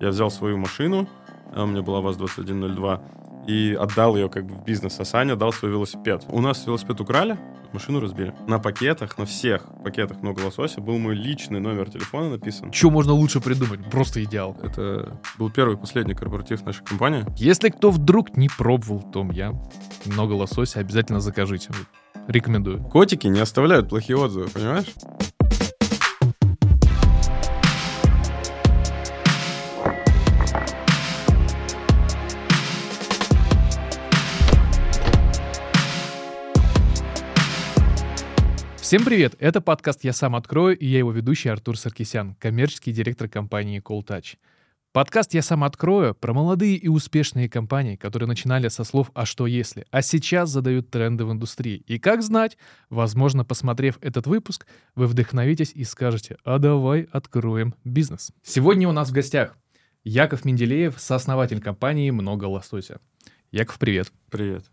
Я взял свою машину, у меня была ВАЗ-2102, и отдал ее как бы в бизнес, а Саня дал свой велосипед. У нас велосипед украли, машину разбили. На пакетах, на всех пакетах много лосося был мой личный номер телефона написан. Что можно лучше придумать? Просто идеал. Это был первый и последний корпоратив нашей компании. Если кто вдруг не пробовал том я, много лосося обязательно закажите. Рекомендую. Котики не оставляют плохие отзывы, понимаешь? Всем привет! Это подкаст «Я сам открою» и я его ведущий Артур Саркисян, коммерческий директор компании CallTouch. Подкаст «Я сам открою» про молодые и успешные компании, которые начинали со слов «а что если?», а сейчас задают тренды в индустрии. И как знать, возможно, посмотрев этот выпуск, вы вдохновитесь и скажете «а давай откроем бизнес». Сегодня у нас в гостях Яков Менделеев, сооснователь компании «Много лосося». Яков, привет. Привет.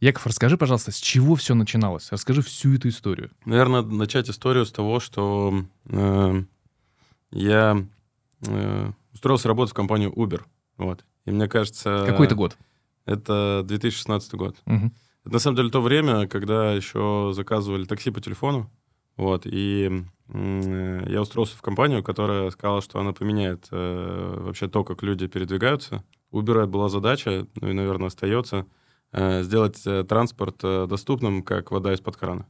Яков, расскажи, пожалуйста, с чего все начиналось? Расскажи всю эту историю. Наверное, начать историю с того, что э, я э, устроился работать в компанию Uber. Вот. И мне кажется... Какой это год? Это 2016 год. Угу. Это на самом деле то время, когда еще заказывали такси по телефону. Вот. И э, я устроился в компанию, которая сказала, что она поменяет э, вообще то, как люди передвигаются. У Uber была задача, ну и, наверное, остается, сделать э, транспорт э, доступным, как вода из-под крана.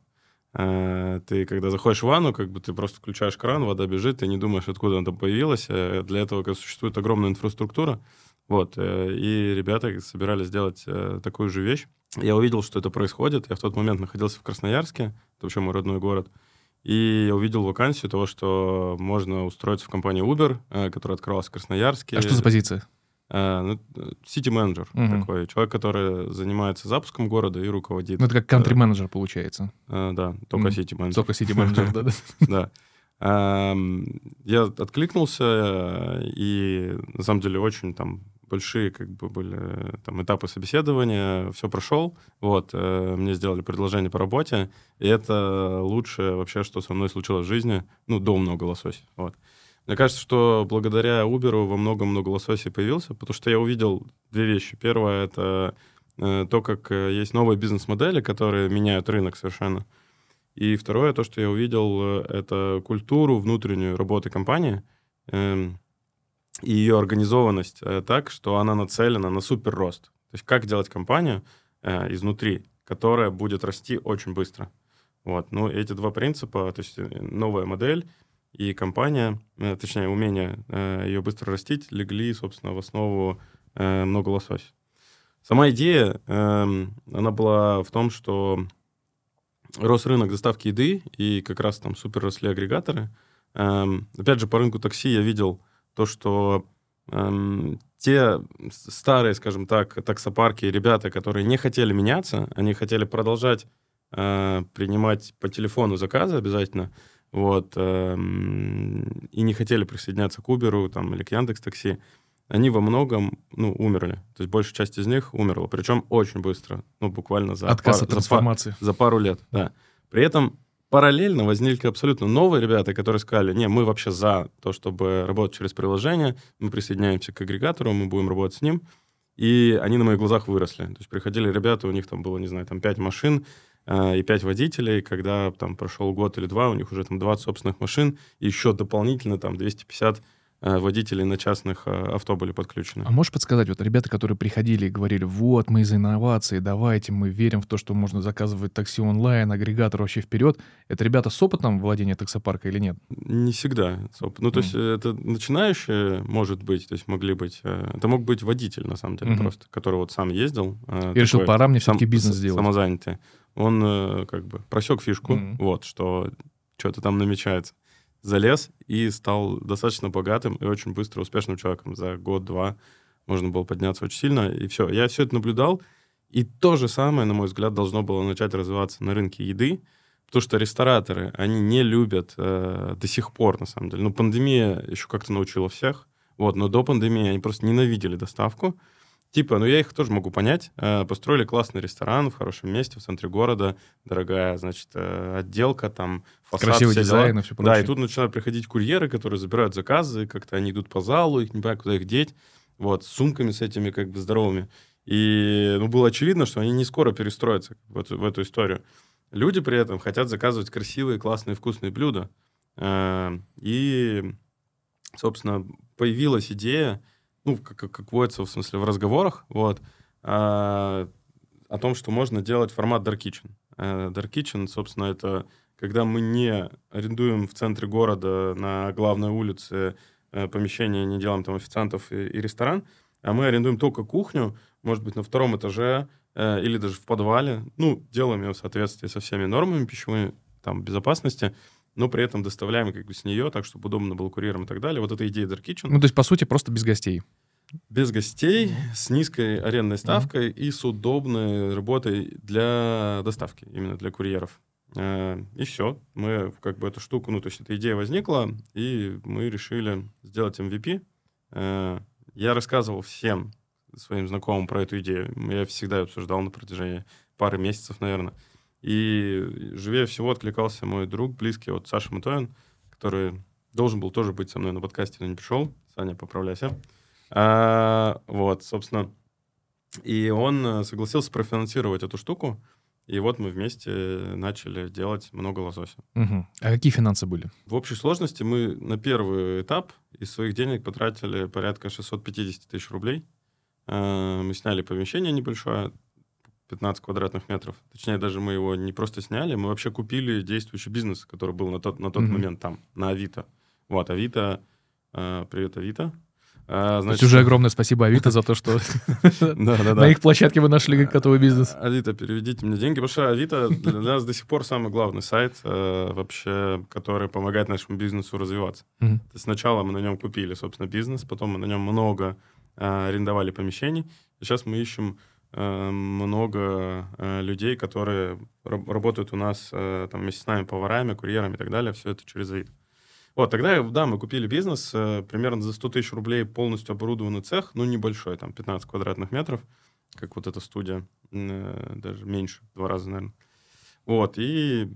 Э, Ты, когда заходишь в ванну, как бы ты просто включаешь кран, вода бежит, ты не думаешь, откуда она там появилась. Э, Для этого как, существует огромная инфраструктура. Вот. э, И ребята собирались сделать э, такую же вещь. Я увидел, что это происходит. Я в тот момент находился в Красноярске, это вообще мой родной город. И я увидел вакансию того, что можно устроиться в компанию Uber, э, которая открылась в Красноярске. А что за позиция? Э, ну, Сити-менеджер Мгм. такой. Человек, который занимается запуском города и руководит. Ну, это как кантри-менеджер получается. Э, Да, только сити-менеджер. Только сити-менеджер, да-да. Да. Эм, Я откликнулся, э, и на самом деле очень там большие как бы были э, там этапы собеседования, все прошел, вот, э, мне сделали предложение по работе, и это лучшее вообще, что со мной случилось в жизни, ну, до много лосось, вот. Мне кажется, что благодаря Uber во многом много лососей появился, потому что я увидел две вещи. Первое — это э, то, как э, есть новые бизнес-модели, которые меняют рынок совершенно. И второе, то, что я увидел, э, это культуру внутреннюю работы компании эм, и ее организованность э, так, что она нацелена на супер рост. То есть как делать компанию э, изнутри, которая будет расти очень быстро. Вот. Ну, эти два принципа, то есть э, новая модель и компания, э, точнее, умение э, ее быстро растить, легли, собственно, в основу э, много лосось. Сама идея, эм, она была в том, что рос рынок доставки еды, и как раз там супер росли агрегаторы. Эм, опять же, по рынку такси я видел то, что эм, те старые, скажем так, таксопарки, ребята, которые не хотели меняться, они хотели продолжать принимать по телефону заказы обязательно, вот, эм, и не хотели присоединяться к Uber там, или к Яндекс Такси, они во многом, ну, умерли. То есть большая часть из них умерла, причем очень быстро, ну, буквально за, Отказ пар- от за пар- трансформации. за пару лет, да. При этом параллельно возникли абсолютно новые ребята, которые сказали, не, мы вообще за то, чтобы работать через приложение, мы присоединяемся к агрегатору, мы будем работать с ним. И они на моих глазах выросли. То есть приходили ребята, у них там было, не знаю, там 5 машин и 5 водителей. Когда там прошел год или два, у них уже там 20 собственных машин, и еще дополнительно там 250 э, водителей на частных э, авто были подключены. А можешь подсказать, вот ребята, которые приходили и говорили, вот, мы из инноваций, давайте, мы верим в то, что можно заказывать такси онлайн, агрегатор вообще вперед. Это ребята с опытом владения таксопарка или нет? Не всегда. Соп- Ну, то есть э, это начинающие, может быть, то есть могли быть... э, Это мог быть водитель, на самом деле, Мгм. просто, который вот сам ездил. э, И решил, такой пора мне сам- все-таки бизнес с- сделать. Самозанятый. Он э, как бы просек фишку, Мгм. вот, что что-то там намечается. Залез и стал достаточно богатым и очень быстро успешным человеком. За год-два можно было подняться очень сильно, и все. Я все это наблюдал, и то же самое, на мой взгляд, должно было начать развиваться на рынке еды, потому что рестораторы, они не любят э, до сих пор, на самом деле. Ну, пандемия еще как-то научила всех, вот, но до пандемии они просто ненавидели доставку, Типа, ну я их тоже могу понять. Э, построили классный ресторан в хорошем месте, в центре города, дорогая, значит, э, отделка, там, фасад, Красивый все дизайн дела. и все прочее. Да, и тут начинают приходить курьеры, которые забирают заказы, как-то они идут по залу, их не понимают, куда их деть, вот, с сумками с этими как бы здоровыми. И, ну, было очевидно, что они не скоро перестроятся в эту, в эту историю. Люди при этом хотят заказывать красивые, классные, вкусные блюда. Э, и, собственно, появилась идея, ну, как, как водится, в смысле, в разговорах, вот, а, о том, что можно делать формат Dark Kitchen. Э, Dark Kitchen, собственно, это когда мы не арендуем в центре города на главной улице э, помещение, не делаем там официантов и, и ресторан, а мы арендуем только кухню, может быть, на втором этаже э, или даже в подвале. Ну, делаем ее в соответствии со всеми нормами пищевой там, безопасности, но при этом доставляем как бы с нее, так, чтобы удобно было курьерам и так далее. Вот эта идея Dark Kitchen. Ну, то есть, по сути, просто без гостей. Без гостей, с низкой арендной ставкой mm-hmm. и с удобной работой для доставки, именно для курьеров. Э, и все. Мы как бы эту штуку, ну, то есть эта идея возникла, и мы решили сделать MVP. Э, я рассказывал всем своим знакомым про эту идею. Я всегда обсуждал на протяжении пары месяцев, наверное. И живее всего откликался мой друг, близкий, вот Саша Матоин, который должен был тоже быть со мной на подкасте, но не пришел. Саня, поправляйся. А, вот, собственно. И он э, согласился профинансировать эту штуку. И вот мы вместе начали делать много лосося. Угу. А какие финансы были? В общей сложности мы на первый этап из своих денег потратили порядка 650 тысяч рублей. А, мы сняли помещение небольшое, 15 квадратных метров. Точнее, даже мы его не просто сняли, мы вообще купили действующий бизнес, который был на тот, на тот mm момент там, на Авито. Вот, Авито, э, привет, Авито. А, значит, уже огромное спасибо Авито за то, что на их площадке вы нашли готовый бизнес. Авито, переведите мне деньги, потому что Авито для нас до сих пор самый главный сайт э, вообще, который помогает нашему бизнесу развиваться. То есть сначала мы на нем купили, собственно, бизнес, потом мы на нем много э, арендовали помещений. Сейчас мы ищем много людей, которые работают у нас там вместе с нами поварами, курьерами и так далее. Все это через Авито. Вот, тогда, да, мы купили бизнес, э, примерно за 100 тысяч рублей полностью оборудованный цех, ну, небольшой, там, 15 квадратных метров, как вот эта студия, э, даже меньше, два раза, наверное. Вот, и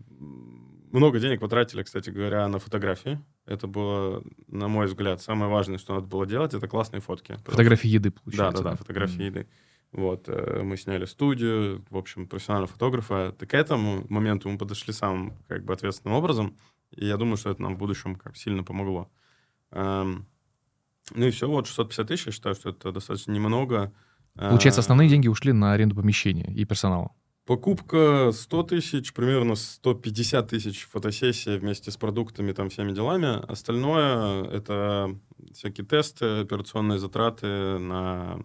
много денег потратили, кстати говоря, на фотографии. Это было, на мой взгляд, самое важное, что надо было делать, это классные фотки. Фотографии еды, получается. Да, да, да, фотографии mm-hmm. еды. Вот, э, мы сняли студию, в общем, профессионального фотографа. Так к этому моменту мы подошли самым, как бы, ответственным образом. И я думаю, что это нам в будущем как сильно помогло. Эм, ну и все, вот 650 тысяч, я считаю, что это достаточно немного. Получается, э, основные деньги ушли на аренду помещения и персонала. Покупка 100 тысяч, примерно 150 тысяч фотосессия вместе с продуктами, там, всеми делами. Остальное — это всякие тесты, операционные затраты на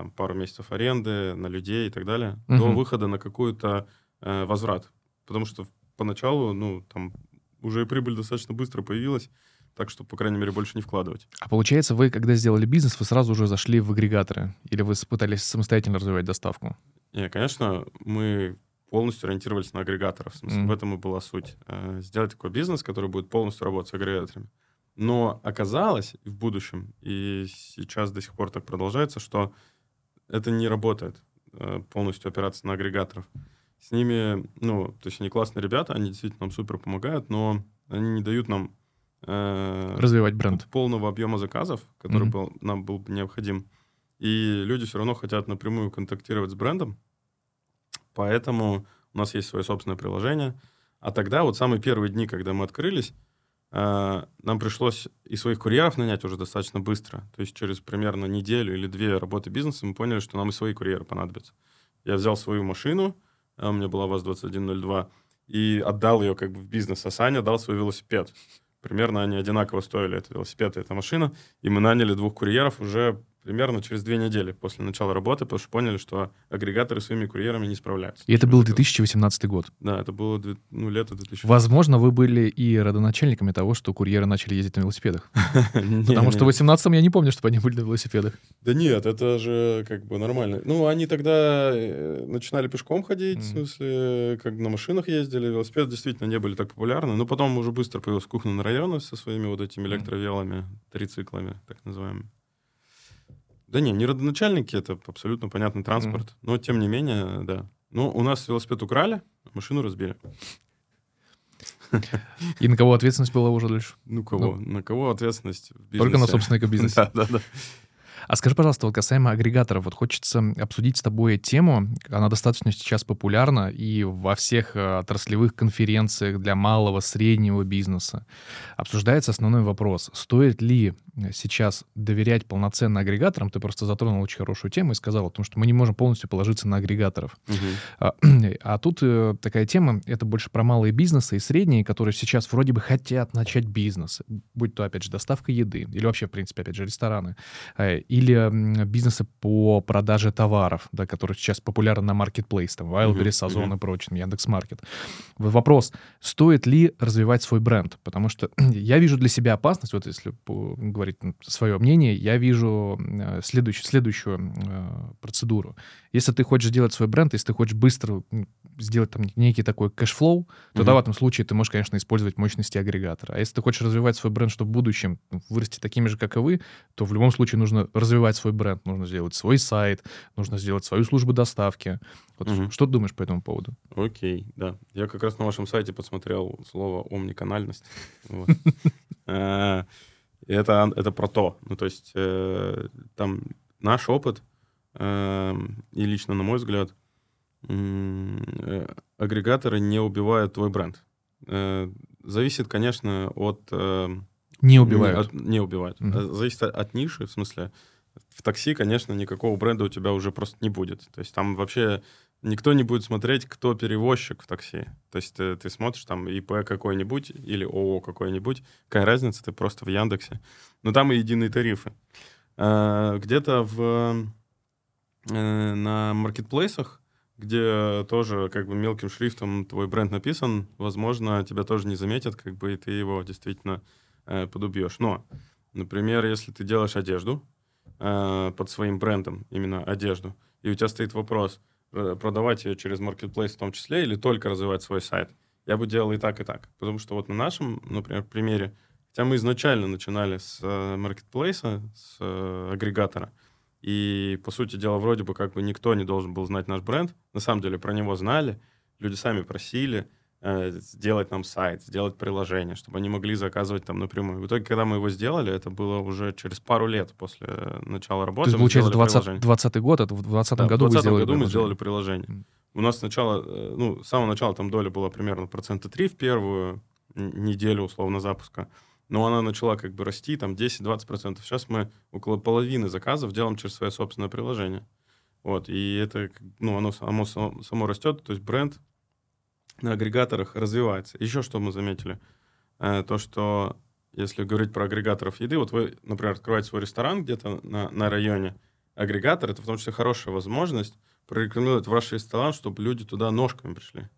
там, пару месяцев аренды, на людей и так далее, угу. до выхода на какой-то э, возврат. Потому что поначалу, ну, там, уже и прибыль достаточно быстро появилась, так что, по крайней мере, больше не вкладывать. А получается, вы, когда сделали бизнес, вы сразу уже зашли в агрегаторы? Или вы пытались самостоятельно развивать доставку? Не, конечно, мы полностью ориентировались на агрегаторов. В, смысле, mm. в этом и была суть. Э, сделать такой бизнес, который будет полностью работать с агрегаторами. Но оказалось в будущем, и сейчас до сих пор так продолжается, что это не работает э, полностью опираться на агрегаторов. С ними, ну, то есть они классные ребята, они действительно нам супер помогают, но они не дают нам э, развивать бренд полного объема заказов, который mm-hmm. был, нам был необходим. И люди все равно хотят напрямую контактировать с брендом, поэтому у нас есть свое собственное приложение. А тогда, вот самые первые дни, когда мы открылись, нам пришлось и своих курьеров нанять уже достаточно быстро. То есть через примерно неделю или две работы бизнеса мы поняли, что нам и свои курьеры понадобятся. Я взял свою машину, а у меня была ВАЗ-2102, и отдал ее как бы в бизнес, а Саня дал свой велосипед. Примерно они одинаково стоили, этот велосипед и эта машина, и мы наняли двух курьеров уже примерно через две недели после начала работы, потому что поняли, что агрегаторы своими курьерами не справляются. И это был 2018 год? Да, это было ну, лето 2018. Возможно, вы были и родоначальниками того, что курьеры начали ездить на велосипедах. Потому что в 18 я не помню, чтобы они были на велосипедах. Да нет, это же как бы нормально. Ну, они тогда э, начинали пешком ходить, в смысле, как на машинах ездили, велосипеды действительно не были так популярны, но потом уже быстро появилась кухня на районе со своими вот этими электровелами, трициклами, так называемыми. Да не, не родоначальники, это абсолютно понятный транспорт. Mm. Но тем не менее, да. Ну, у нас велосипед украли, машину разбили. И на кого ответственность была уже дальше? Ну, кого? Ну, на кого ответственность? Только на собственника бизнеса. Да, да, да. А скажи, пожалуйста, вот касаемо агрегаторов, вот хочется обсудить с тобой тему, она достаточно сейчас популярна и во всех э, отраслевых конференциях для малого, среднего бизнеса. Обсуждается основной вопрос, стоит ли сейчас доверять полноценно агрегаторам, ты просто затронул очень хорошую тему и сказал о том, что мы не можем полностью положиться на агрегаторов. Угу. А, а тут э, такая тема, это больше про малые бизнесы и средние, которые сейчас вроде бы хотят начать бизнес, будь то, опять же, доставка еды, или вообще, в принципе, опять же, рестораны, э, или бизнесы по продаже товаров, да, которые сейчас популярны на маркетплейс, там, Wildberries, Озон угу. и прочим, Яндекс.Маркет. Вопрос, стоит ли развивать свой бренд? Потому что я вижу для себя опасность, вот если говорить говорить свое мнение, я вижу э, следующую, следующую э, процедуру. Если ты хочешь сделать свой бренд, если ты хочешь быстро сделать там некий такой cash flow, то mm-hmm. в этом случае ты можешь, конечно, использовать мощности агрегатора. А если ты хочешь развивать свой бренд, чтобы в будущем вырасти такими же, как и вы, то в любом случае нужно развивать свой бренд, нужно сделать свой сайт, нужно сделать свою службу доставки. Вот mm-hmm. Что ты думаешь по этому поводу? Окей, okay, да. Я как раз на вашем сайте посмотрел слово «омниканальность». Это, это про то. Ну, то есть э, там наш опыт, э, и лично, на мой взгляд, э, агрегаторы не убивают твой бренд. Э, зависит, конечно, от... Э, не убивают. От, не убивают. Mm-hmm. Зависит от, от ниши, в смысле. В такси, конечно, никакого бренда у тебя уже просто не будет. То есть там вообще никто не будет смотреть, кто перевозчик в такси. То есть ты, ты смотришь там ИП какой-нибудь или ООО какой-нибудь, какая разница, ты просто в Яндексе. Но там и единые тарифы. А, где-то в, э, на маркетплейсах, где тоже как бы мелким шрифтом твой бренд написан, возможно, тебя тоже не заметят, как бы и ты его действительно э, подубьешь. Но, например, если ты делаешь одежду э, под своим брендом, именно одежду, и у тебя стоит вопрос — продавать ее через Marketplace в том числе или только развивать свой сайт. Я бы делал и так, и так. Потому что вот на нашем, например, примере, хотя мы изначально начинали с Marketplace, э, с э, агрегатора, и, по сути дела, вроде бы как бы никто не должен был знать наш бренд. На самом деле про него знали, люди сами просили — Э, сделать нам сайт, сделать приложение, чтобы они могли заказывать там напрямую. В итоге, когда мы его сделали, это было уже через пару лет после начала работы. То есть, получается, 20, 20 год, это в 2020 да, году в 2020 сделали году мы сделали приложение. Mm. У нас сначала, э, ну, с самого начала там доля была примерно процента 3 в первую неделю, условно, запуска. Но она начала как бы расти, там 10-20%. Сейчас мы около половины заказов делаем через свое собственное приложение. Вот, и это, ну, оно само, само растет, то есть бренд на агрегаторах развивается. Еще что мы заметили? Э, то, что если говорить про агрегаторов еды, вот вы, например, открываете свой ресторан где-то на, на районе, агрегатор — это в том числе хорошая возможность прорекламировать ваш ресторан, чтобы люди туда ножками пришли.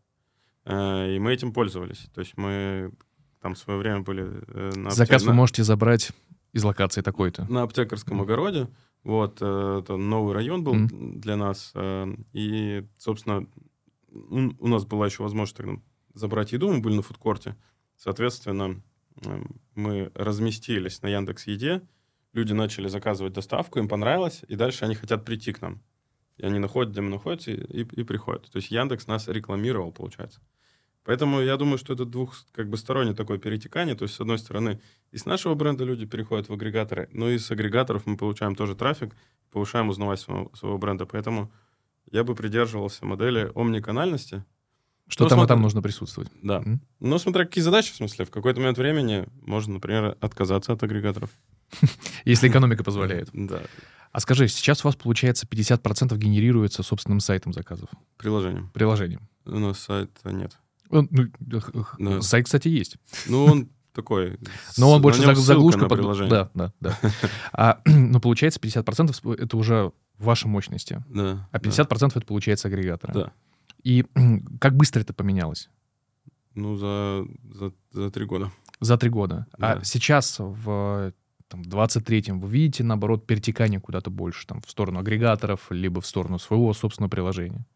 Э, и мы этим пользовались. То есть мы там в свое время были... Э, на Заказ вы можете забрать из локации такой-то. На аптекарском mm. огороде. Вот, это новый район был mm. для нас. И, собственно, у нас была еще возможность тогда забрать еду, мы были на фудкорте. Соответственно, эм, мы разместились на Яндекс Еде, люди начали заказывать доставку, им понравилось, и дальше они хотят прийти к нам. И они находят, где мы находимся, и, и приходят. То есть Яндекс нас рекламировал, получается. Поэтому я думаю, что это двух, как бы стороннее такое перетекание. То есть, с одной стороны, и с нашего бренда люди переходят в агрегаторы, но и с агрегаторов мы получаем тоже трафик, повышаем узнаваемость своего, своего бренда. Поэтому я бы придерживался модели омниканальности. Что ну, там смотри, и там нужно присутствовать. Да. Mm-hmm. Ну, смотря какие задачи, в смысле, в какой-то момент времени можно, например, отказаться от агрегаторов. Если экономика позволяет. Да. А скажи, сейчас у вас, получается, 50% генерируется собственным сайтом заказов? Приложением. Приложением. Нас сайта нет. Он, ну, да. Сайт, кстати, есть. Ну, он такой. Но он больше заглушка под. Да, да, да. А, ну, получается, 50% это уже ваши мощности. Да. А 50% да. это получается агрегаторы. Да. И как быстро это поменялось? Ну, за, за, за три года. За три года. А да. А сейчас в там, 23-м вы видите, наоборот, перетекание куда-то больше, там, в сторону агрегаторов, либо в сторону своего собственного приложения?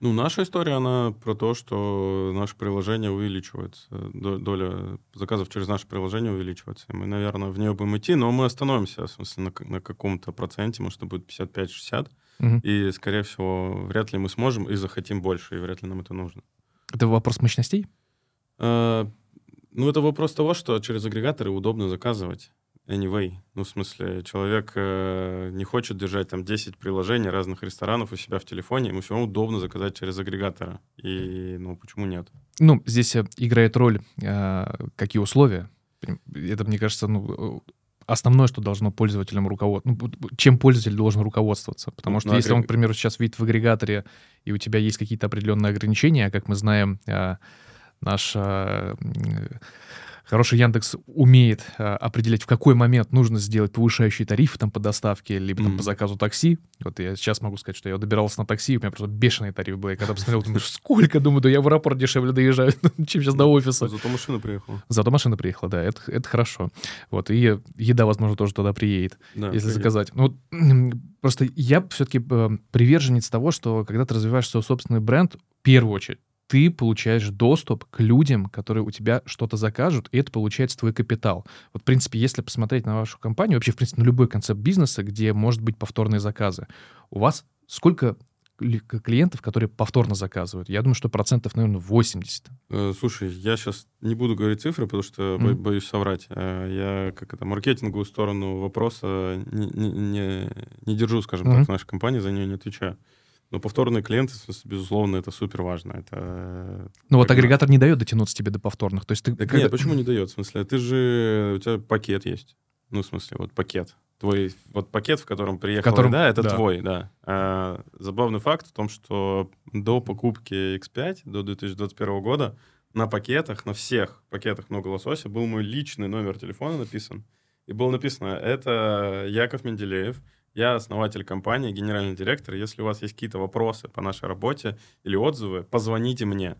Ну, наша история, она про то, что наше приложение увеличивается. Доля заказов через наше приложение увеличивается. Мы, наверное, в нее будем идти, но мы остановимся, в смысле, на, на каком-то проценте, может, это будет 55-60. Угу. И, скорее всего, вряд ли мы сможем и захотим больше, и вряд ли нам это нужно. Это вопрос мощностей? А, ну, это вопрос того, что через агрегаторы удобно заказывать. Anyway. Ну, в смысле, человек э, не хочет держать там 10 приложений разных ресторанов у себя в телефоне, ему все равно удобно заказать через агрегатора. И, ну, почему нет? Ну, здесь э, играет роль, э, какие условия. Это, мне кажется, ну, основное, что должно пользователям руководствоваться, ну, чем пользователь должен руководствоваться. Потому ну, что если агрег... он, к примеру, сейчас видит в агрегаторе, и у тебя есть какие-то определенные ограничения, как мы знаем, э, наш э, Хороший Яндекс умеет а, определять, в какой момент нужно сделать повышающие тарифы там по доставке, либо там, mm-hmm. по заказу такси. Вот я сейчас могу сказать, что я добирался на такси, у меня просто бешеный тариф был. Я когда посмотрел, думаю, сколько, думаю, да я в аэропорт дешевле доезжаю, чем сейчас до офиса. Зато машина приехала. Зато машина приехала, да, это, это хорошо. Вот, и еда, возможно, тоже туда приедет, да, если приедет. заказать. Ну, просто я все-таки э, приверженец того, что когда ты развиваешь свой собственный бренд, в первую очередь, ты получаешь доступ к людям, которые у тебя что-то закажут, и это получается твой капитал. Вот, в принципе, если посмотреть на вашу компанию, вообще, в принципе, на любой концепт бизнеса, где может быть повторные заказы, у вас сколько клиентов, которые повторно заказывают? Я думаю, что процентов, наверное, 80. Э, слушай, я сейчас не буду говорить цифры, потому что mm. боюсь соврать. Э, я как это маркетинговую сторону вопроса не, не, не, не держу, скажем mm-hmm. так, в нашей компании, за нее не отвечаю. Но повторные клиенты, безусловно, это супер важно. Это ну вот агрегатор не дает дотянуться тебе до повторных. То есть ты так когда... нет, почему не дает? В смысле, ты же у тебя пакет есть. Ну, в смысле, вот пакет. Твой вот пакет, в котором приехал, котором... да, это да. твой, да. А, забавный факт в том, что до покупки X5, до 2021 года, на пакетах, на всех пакетах много лосося был мой личный номер телефона написан. И было написано, это Яков Менделеев, я основатель компании, генеральный директор. Если у вас есть какие-то вопросы по нашей работе или отзывы, позвоните мне.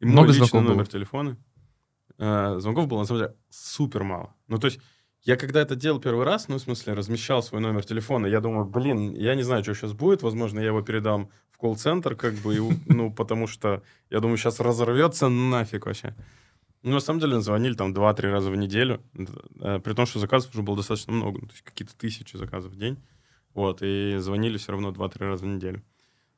И Много мой личный номер было? телефона. Э, звонков было, на самом деле, супер мало. Ну, то есть, я когда это делал первый раз, ну, в смысле, размещал свой номер телефона, я думаю, блин, я не знаю, что сейчас будет, возможно, я его передам в колл-центр, как бы, и, ну, потому что, я думаю, сейчас разорвется нафиг вообще. Ну, на самом деле, звонили там 2-3 раза в неделю, э, при том, что заказов уже было достаточно много, ну, то есть какие-то тысячи заказов в день. Вот, и звонили все равно 2-3 раза в неделю.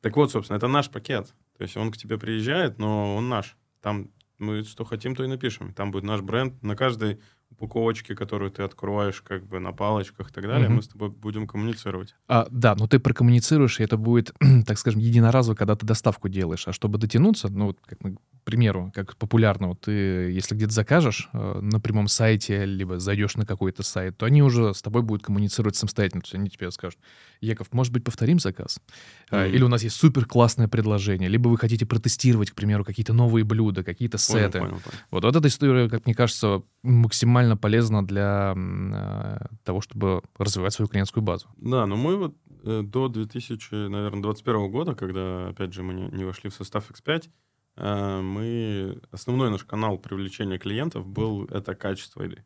Так вот, собственно, это наш пакет. То есть он к тебе приезжает, но он наш. Там мы что хотим, то и напишем. Там будет наш бренд. На каждой упаковочке, которую ты открываешь как бы на палочках и так далее, угу. мы с тобой будем коммуницировать. А, да, но ты прокоммуницируешь, и это будет, так скажем, единоразово, когда ты доставку делаешь. А чтобы дотянуться, ну, как к примеру, как популярно, вот ты, если где-то закажешь э, на прямом сайте, либо зайдешь на какой-то сайт, то они уже с тобой будут коммуницировать самостоятельно. То есть они тебе скажут, Яков, может быть, повторим заказ? Mm-hmm. Или у нас есть супер классное предложение, либо вы хотите протестировать, к примеру, какие-то новые блюда, какие-то сеты. Понял, понял, понял. Вот, вот эта история, как мне кажется, максимально полезна для э, того, чтобы развивать свою клиентскую базу. Да, но мы вот э, до 2021 года, когда, опять же, мы не, не вошли в состав X5, э, мы... Основной наш канал привлечения клиентов был это качество еды.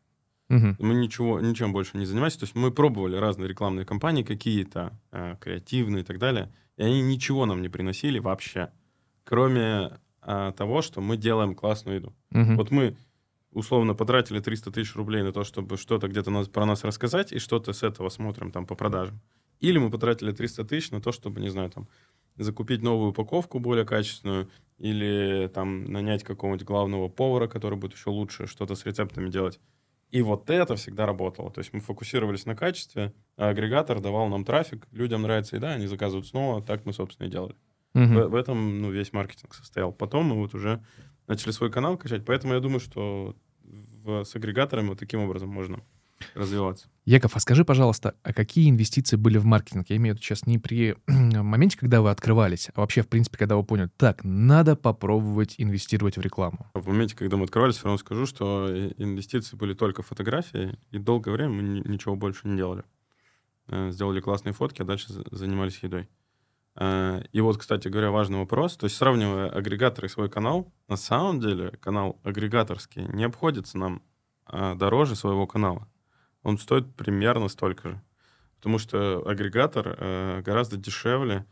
Угу. Мы ничего, ничем больше не занимались. То есть мы пробовали разные рекламные кампании какие-то, креативные и так далее, и они ничего нам не приносили вообще, кроме того, что мы делаем классную еду. Угу. Вот мы условно потратили 300 тысяч рублей на то, чтобы что-то где-то нас, про нас рассказать, и что-то с этого смотрим там по продажам. Или мы потратили 300 тысяч на то, чтобы, не знаю, там, закупить новую упаковку более качественную, или там нанять какого-нибудь главного повара, который будет еще лучше что-то с рецептами делать. И вот это всегда работало. То есть мы фокусировались на качестве, а агрегатор давал нам трафик, людям нравится еда, они заказывают снова, так мы, собственно, и делали. Угу. В, в этом ну, весь маркетинг состоял. Потом мы вот уже начали свой канал качать, поэтому я думаю, что в, с агрегаторами вот таким образом можно развиваться. Яков, а скажи, пожалуйста, а какие инвестиции были в маркетинг? Я имею в виду сейчас не при моменте, когда вы открывались, а вообще, в принципе, когда вы поняли, так, надо попробовать инвестировать в рекламу. В моменте, когда мы открывались, все равно скажу, что инвестиции были только в фотографии, и долгое время мы ничего больше не делали. Э, сделали классные фотки, а дальше занимались едой. Э, и вот, кстати говоря, важный вопрос. То есть, сравнивая агрегатор и свой канал, на самом деле канал агрегаторский не обходится нам а, дороже своего канала он стоит примерно столько же. Потому что агрегатор э, гораздо дешевле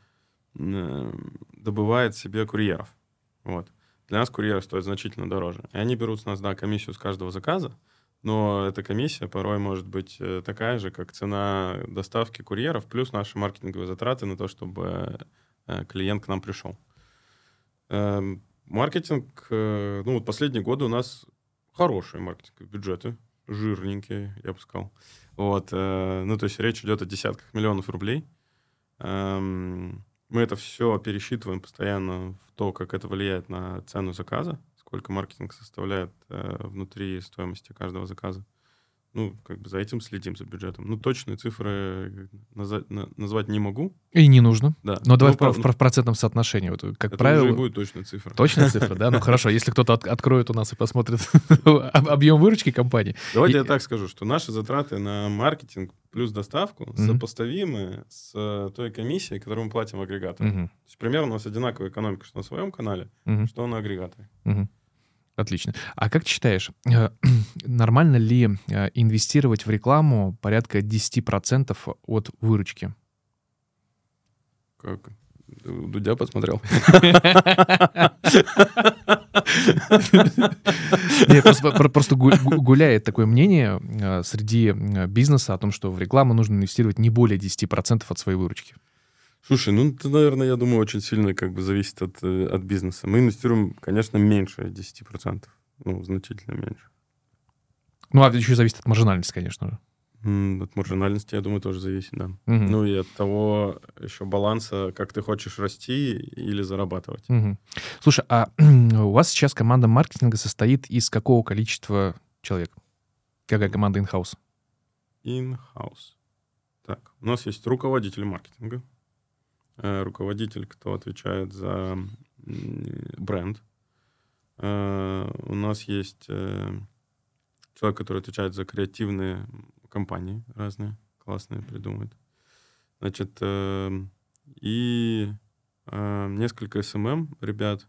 э, добывает себе курьеров. Вот. Для нас курьеры стоят значительно дороже. И они берут с нас, да, комиссию с каждого заказа, но эта комиссия порой может быть э, такая же, как цена доставки курьеров, плюс наши маркетинговые затраты на то, чтобы э, клиент к нам пришел. Эм, маркетинг, э, ну вот последние годы у нас хорошие маркетинговые бюджеты, жирненькие, я бы сказал. Вот, ну то есть речь идет о десятках миллионов рублей. Эм, мы это все пересчитываем постоянно в то, как это влияет на цену заказа, сколько маркетинг составляет э, внутри стоимости каждого заказа ну, как бы за этим следим, за бюджетом. Ну, точные цифры наза- на- назвать не могу. И не нужно. Да. Но давай ну, в, про- в, процентном соотношении. Вот, как это правило... уже и будет точная цифра. Точная цифра, да? Ну хорошо, если кто-то от- откроет у нас и посмотрит объем выручки компании. Давайте И- я так скажу, что наши затраты на маркетинг плюс доставку Мгм. сопоставимы с э, той комиссией, которую мы платим агрегатору. Мгм, То есть примерно у нас одинаковая экономика, что на своем канале, мгм, что на агрегаторе. мгм. Отлично. А как ты считаешь, э, нормально ли э, инвестировать в рекламу порядка 10% от выручки? Как? Дудя посмотрел. Нет, просто, про- просто гу- гу- гуляет такое мнение э, среди бизнеса о том, что в рекламу нужно инвестировать не более 10% от своей выручки. Слушай, ну это, наверное, я думаю, очень сильно как бы зависит от, э, от бизнеса. Мы инвестируем, конечно, меньше 10%. Ну, значительно меньше. Ну, а еще зависит от маржинальности, конечно же. От маржинальности, я думаю, тоже зависит, да. Мгм. Ну и от того еще баланса, как ты хочешь расти или зарабатывать. Мгм. Слушай, а у вас сейчас команда маркетинга состоит из какого количества человек? Какая команда in-house? In-house. Так, у нас есть руководитель маркетинга, руководитель, кто отвечает за бренд. Э, У нас есть э, человек, который отвечает за креативные компании разные, классные придумывает. Значит, э, и э, несколько SMM ребят.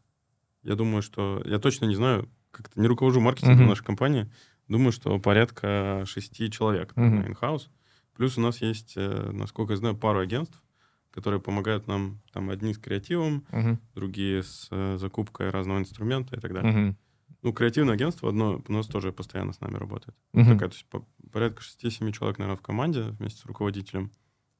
Я думаю, что... Я точно не знаю, как-то не руковожу маркетингом Мгм. нашей компании. Думаю, что порядка шести человек Мгм. на in-house. Плюс у нас есть, э, насколько я знаю, пару агентств, которые помогают нам, там, одни с креативом, Мгм. другие с э, закупкой разного инструмента и так далее. Мгм. Ну, креативное агентство одно у нас тоже постоянно с нами работает. Мгм. Такая, то есть по- порядка 6-7 человек, наверное, в команде вместе с руководителем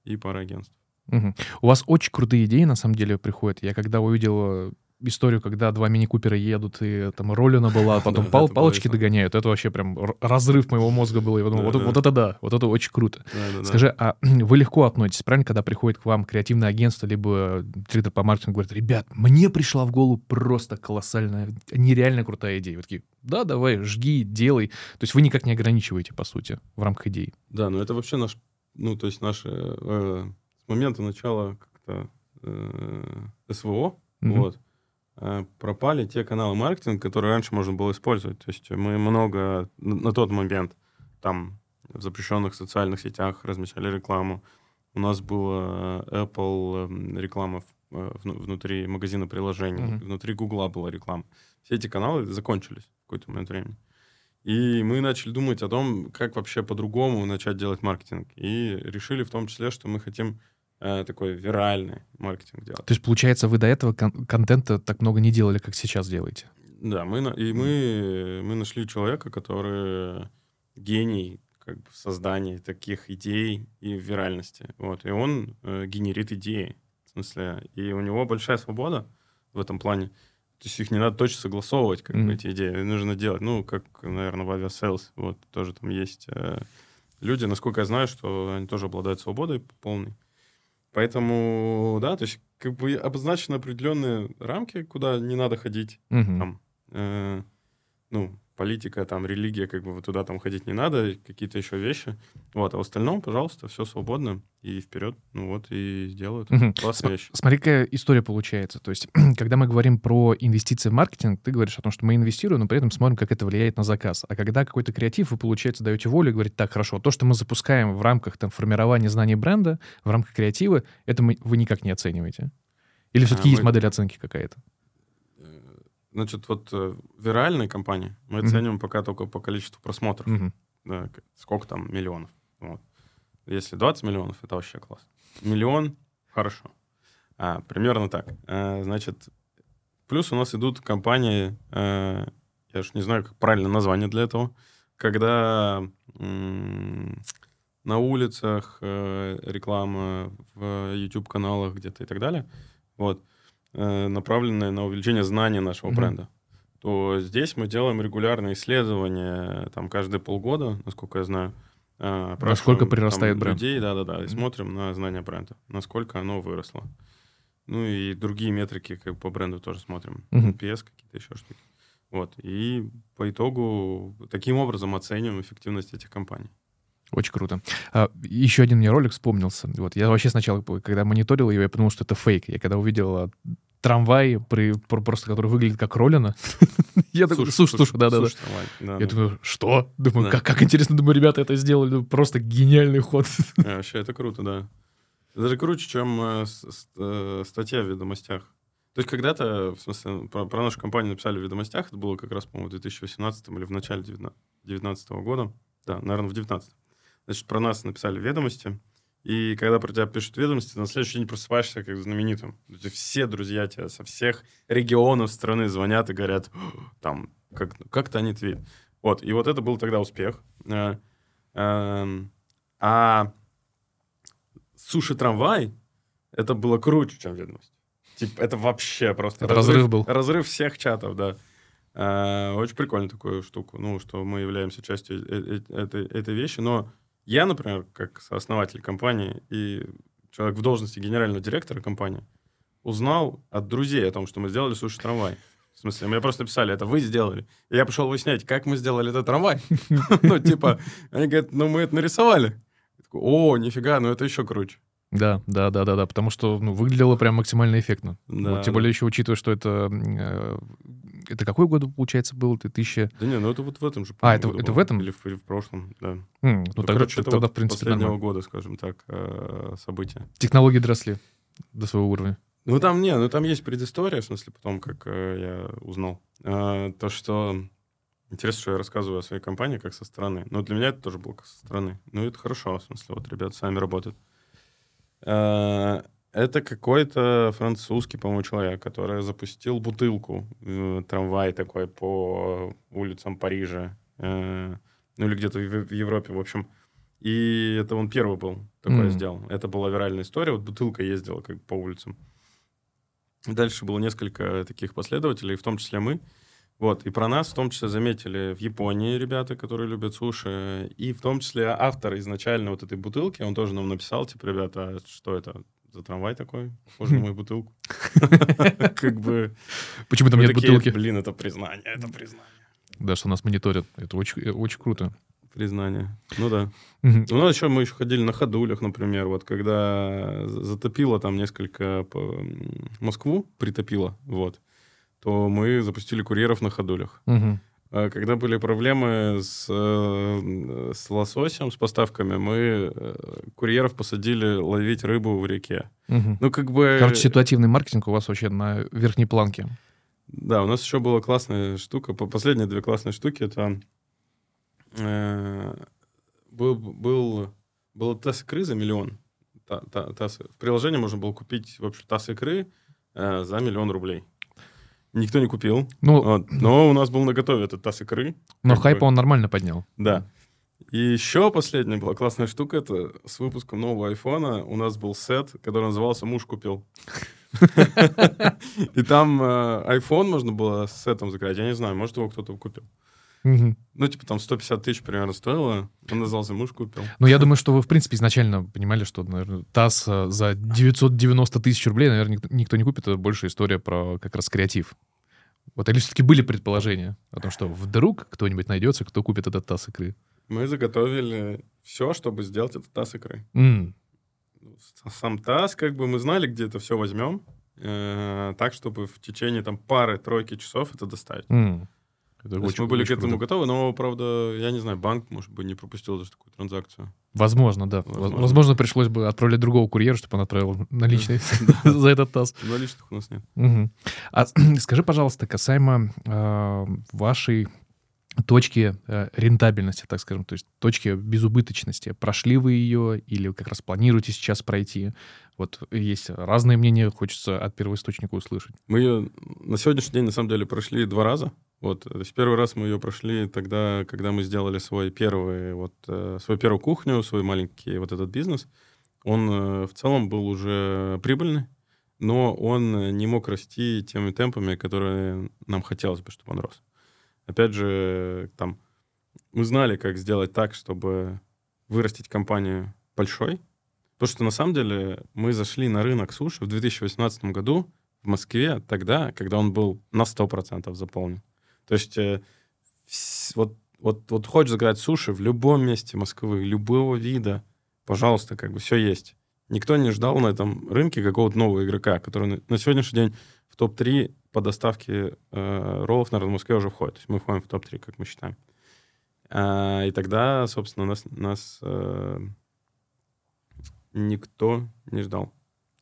и пара агентств. Мгм. У вас очень крутые идеи, на самом деле, приходят. Я когда увидел э, историю, когда два мини-купера едут, и там Роллина была, а потом пал- палочки догоняют, это вообще прям разрыв моего мозга был. Я подумал, вот, вот это да, вот это очень круто. Скажи, а вы легко относитесь, правильно, когда приходит к вам креативное агентство, либо директор по маркетингу говорит, ребят, мне пришла в голову просто колоссальная, нереально крутая идея. Вы такие, да, давай, жги, делай. То есть вы никак не ограничиваете, по сути, в рамках идей. Да, ну это вообще наш, ну то есть наше э, с момента начала как-то э, СВО, Мгм. вот, пропали те каналы маркетинга, которые раньше можно было использовать. То есть мы много на, тот момент там в запрещенных социальных сетях размещали рекламу. У нас была Apple эм, реклама э, вну- внутри магазина приложений, Мгм. внутри Гугла была реклама. Все эти каналы закончились в какой-то момент времени. И мы начали думать о том, как вообще по-другому начать делать маркетинг. И решили в том числе, что мы хотим э, такой виральный маркетинг делать. То есть, получается, вы до этого кон- контента так много не делали, как сейчас делаете? Да, мы, и мы, мы нашли человека, который гений как бы, в создании таких идей и в виральности. Вот. И он э, генерит идеи. В смысле, и у него большая свобода в этом плане. То есть их не надо точно согласовывать, как Мгм. бы, эти идеи. Нужно делать, ну, как, наверное, в Aviasales. Вот, тоже там есть э, люди, насколько я знаю, что они тоже обладают свободой полной. Поэтому, да, то есть как бы обозначены определенные рамки, куда не надо ходить Мгм. там, э, ну, политика, там, религия, как бы вот туда там ходить не надо, какие-то еще вещи. Вот, а в остальном, пожалуйста, все свободно и вперед. Ну вот, и делают. Мгм. Классная См- вещь. Смотри, какая история получается. То есть, когда мы говорим про инвестиции в маркетинг, ты говоришь о том, что мы инвестируем, но при этом смотрим, как это влияет на заказ. А когда какой-то креатив, вы, получается, даете волю и говорите, так, хорошо, то, что мы запускаем в рамках там, формирования знаний бренда, в рамках креатива, это мы, вы никак не оцениваете? Или все-таки А, есть мы- модель оценки какая-то? Значит, вот э, виральные компании мы Мгм. оцениваем пока только по количеству просмотров. Мгм. Да, сколько там миллионов. Вот. Если 20 миллионов, это вообще класс. Миллион — хорошо. А, примерно так. А, значит, плюс у нас идут компании, а, я уж не знаю, как правильно название для этого, когда м- на улицах э, реклама в YouTube-каналах где-то и так далее, вот, э, направленная на увеличение знания нашего mm-hmm. бренда то здесь мы делаем регулярные исследования, там, каждые полгода, насколько я знаю. Э, насколько прирастает там, бренд. Людей, да-да-да, и смотрим на знание бренда, насколько оно выросло. Ну и другие метрики как по бренду тоже смотрим. Uh-huh. NPS какие-то еще штуки. Вот. И по итогу таким образом оцениваем эффективность этих компаний. Очень круто. А, еще один мне ролик вспомнился. Вот я вообще сначала, когда мониторил его, я подумал, что это фейк. Я когда увидел а, трамвай, при, просто который выглядит как Ролина. Я такой, слушай, слушай, да-да-да. Я думаю, что? Думаю, как, как интересно, думаю, ребята это сделали. Просто гениальный ход. Вообще, это круто, да. Даже круче, чем э, э, статья в «Ведомостях». То есть когда-то, в смысле, про, про нашу компанию написали в «Ведомостях», это было как раз, по-моему, в 2018 или в начале 2019 года. Да, наверное, в 2019. Значит, про нас написали «Ведомости», и когда про тебя пишут ведомости, на следующий день просыпаешься как знаменитым. Все друзья тебя со всех регионов страны звонят и говорят, там, как, как Танит вид. Вот, и вот это был тогда успех. А, а суши-трамвай, это было круче, чем ведомость. Типа, это вообще просто... Это разрыв, разрыв был. Разрыв всех чатов, да. А, очень прикольно такую штуку, ну, что мы являемся частью э, этой, этой вещи, но я, например, как сооснователь компании и человек в должности генерального директора компании, узнал от друзей о том, что мы сделали суши-трамвай. В смысле, мне просто написали, это вы сделали. И я пошел выяснять, как мы сделали этот трамвай. Ну, типа, они говорят, ну, мы это нарисовали. О, нифига, ну это еще круче. Да, да, да, да, да, потому что ну, выглядело прям максимально эффектно. Да, вот, тем да. более еще учитывая, что это... Э, это какой год, получается, был? 2000... Да не, ну это вот в этом же. А, это, это в этом? Или в, или в прошлом, да. Mm, ну, ну тогда, короче, это тогда, вот в принципе, последнего нормально. года, скажем так, э, события. Технологии дросли до своего уровня. Ну там, не, ну там есть предыстория, в смысле, потом, как э, я узнал. Э, то, что... Интересно, что я рассказываю о своей компании как со стороны. Но для меня это тоже было как со стороны. Ну, это хорошо, в смысле, вот ребята сами работают. Э, это какой-то французский, по-моему, человек, который запустил бутылку, э, трамвай такой по улицам Парижа, э, ну или где-то в Европе, в общем. И это он первый был такое mm. сделал. Это была виральная история. Вот бутылка ездила как по улицам. Дальше было несколько таких последователей, в том числе мы. Вот, и про нас в том числе заметили в Японии ребята, которые любят суши, и в том числе автор изначально вот этой бутылки, он тоже нам написал, типа, ребята, а что это за трамвай такой? Похоже на мою бутылку. Как бы... Почему там нет бутылки? Блин, это признание, это признание. Да, что нас мониторят. Это очень, э, очень круто. Признание. Ну да. Ну, еще мы еще ходили на ходулях, например, вот когда затопило там несколько Москву, притопило, вот то мы запустили курьеров на ходулях. Угу. Когда были проблемы с, э, с лососем, с поставками, мы э, курьеров посадили ловить рыбу в реке. Угу. Ну, как бы... Короче, ситуативный маркетинг у вас вообще на верхней планке. Да, у нас еще была классная штука. Последние две классные штуки это э, был, был, был таз икры за миллион. Та, та, таз. В приложении можно было купить, в общем, таз икры э, за миллион рублей. Никто не купил. Ну, вот. Но у нас был на готове этот таз икры. Но хайп бы. он нормально поднял. Да. И еще последняя была классная штука, это с выпуском нового айфона у нас был сет, который назывался «Муж купил». И там э, iPhone можно было с сетом заказать. Я не знаю, может, его кто-то купил. Угу. Ну, типа там 150 тысяч примерно стоило. Он назывался «Муж купил». Ну, я думаю, что вы, в принципе, изначально понимали, что, наверное, ТАСС э, за 990 тысяч рублей, наверное, никто не купит. Это больше история про как раз креатив. Вот или все-таки были предположения о том, что вдруг кто-нибудь найдется, кто купит этот таз икры? Мы заготовили все, чтобы сделать этот таз икры. Mm. Сам таз, как бы мы знали, где это все возьмем, э, так, чтобы в течение там пары-тройки часов это доставить. Mm. Это То очень, мы были к этому круто. готовы, но, правда, я не знаю, банк, может быть, не пропустил даже такую транзакцию. Возможно, да. Возможно, Возможно пришлось бы отправлять другого курьера, чтобы он отправил наличные за этот таз. Наличных у нас нет. А скажи, пожалуйста, касаемо а, вашей точки э, рентабельности, так скажем, то есть точки безубыточности. Прошли вы ее или как раз планируете сейчас пройти? Вот есть разные мнения, хочется от первоисточника услышать. Мы ее на сегодняшний день, на самом деле, прошли два раза. Вот, то есть первый раз мы ее прошли тогда, когда мы сделали свой первый, вот, э, свою первую кухню, свой маленький вот этот бизнес. Он э, в целом был уже прибыльный, но он не мог расти теми темпами, которые нам хотелось бы, чтобы он рос. Опять же, там, мы знали, как сделать так, чтобы вырастить компанию большой, потому что на самом деле мы зашли на рынок суши в 2018 году в Москве тогда, когда он был на 100% заполнен. То есть э, вот, вот, вот хочешь заказать суши в любом месте Москвы, любого вида, пожалуйста, как бы все есть. Никто не ждал на этом рынке какого-то нового игрока, который на, на сегодняшний день в топ-3 по доставке э, роллов, наверное, в Москве уже входит. То есть мы входим в топ-3, как мы считаем. А, и тогда, собственно, нас, нас э, никто не ждал.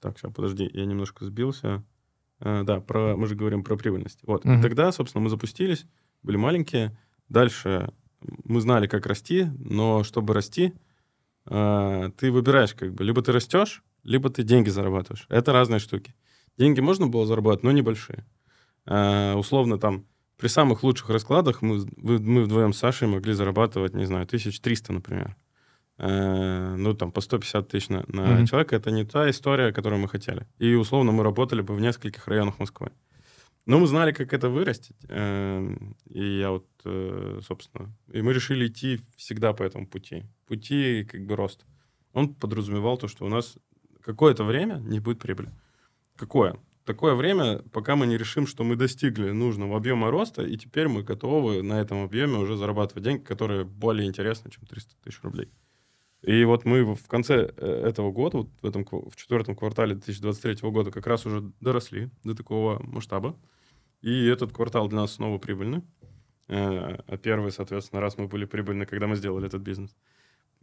Так, сейчас, подожди, я немножко сбился. А, да, про, мы же говорим про прибыльность. Вот. Угу. Тогда, собственно, мы запустились, были маленькие. Дальше мы знали, как расти, но чтобы расти, э, ты выбираешь как бы, либо ты растешь, либо ты деньги зарабатываешь. Это разные штуки. Деньги можно было зарабатывать, но небольшие. Э, условно там при самых лучших раскладах мы, мы вдвоем с Сашей могли зарабатывать, не знаю, 1300, например. Э, ну, там, по 150 тысяч на, на mm-hmm. человека, это не та история, которую мы хотели. И, условно, мы работали бы в нескольких районах Москвы. Но мы знали, как это вырастить. Э, и я вот, э, собственно... И мы решили идти всегда по этому пути. Пути, как бы, роста. Он подразумевал то, что у нас какое-то время не будет прибыли. Какое? Такое время, пока мы не решим, что мы достигли нужного объема роста, и теперь мы готовы на этом объеме уже зарабатывать деньги, которые более интересны, чем 300 тысяч рублей. И вот мы в конце э, этого года, вот в, этом, в четвертом квартале 2023 года как раз уже доросли до такого масштаба. И этот квартал для нас снова прибыльный. Э, а первый, соответственно, раз мы были прибыльны, когда мы сделали этот бизнес.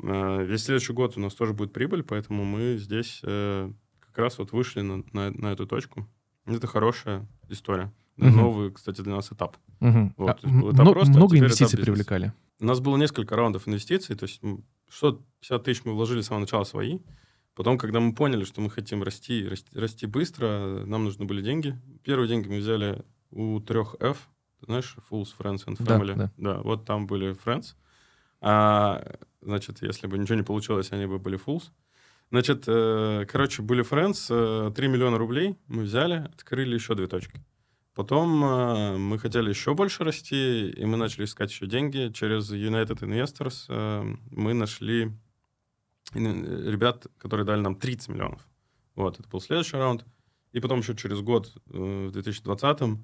Э, весь следующий год у нас тоже будет прибыль, поэтому мы здесь как раз вот вышли на, на, на эту точку. Это хорошая история. Угу. Новый, кстати, для нас этап. Угу. Вот, а, этап много, роста, много инвестиций привлекали? У нас было несколько раундов инвестиций, то есть 650 тысяч мы вложили с самого начала свои. Потом, когда мы поняли, что мы хотим расти, расти, расти быстро, нам нужны были деньги. Первые деньги мы взяли у трех F, ты знаешь, Fools, Friends and Family. Да, да. да вот там были Friends. А, значит, если бы ничего не получилось, они бы были Fools. Значит, э, короче, были Friends, э, 3 миллиона рублей мы взяли, открыли еще две точки. Потом э, мы хотели еще больше расти, и мы начали искать еще деньги. Через United Investors э, мы нашли ребят, которые дали нам 30 миллионов. Вот, это был следующий раунд. И потом еще через год, э, в 2020,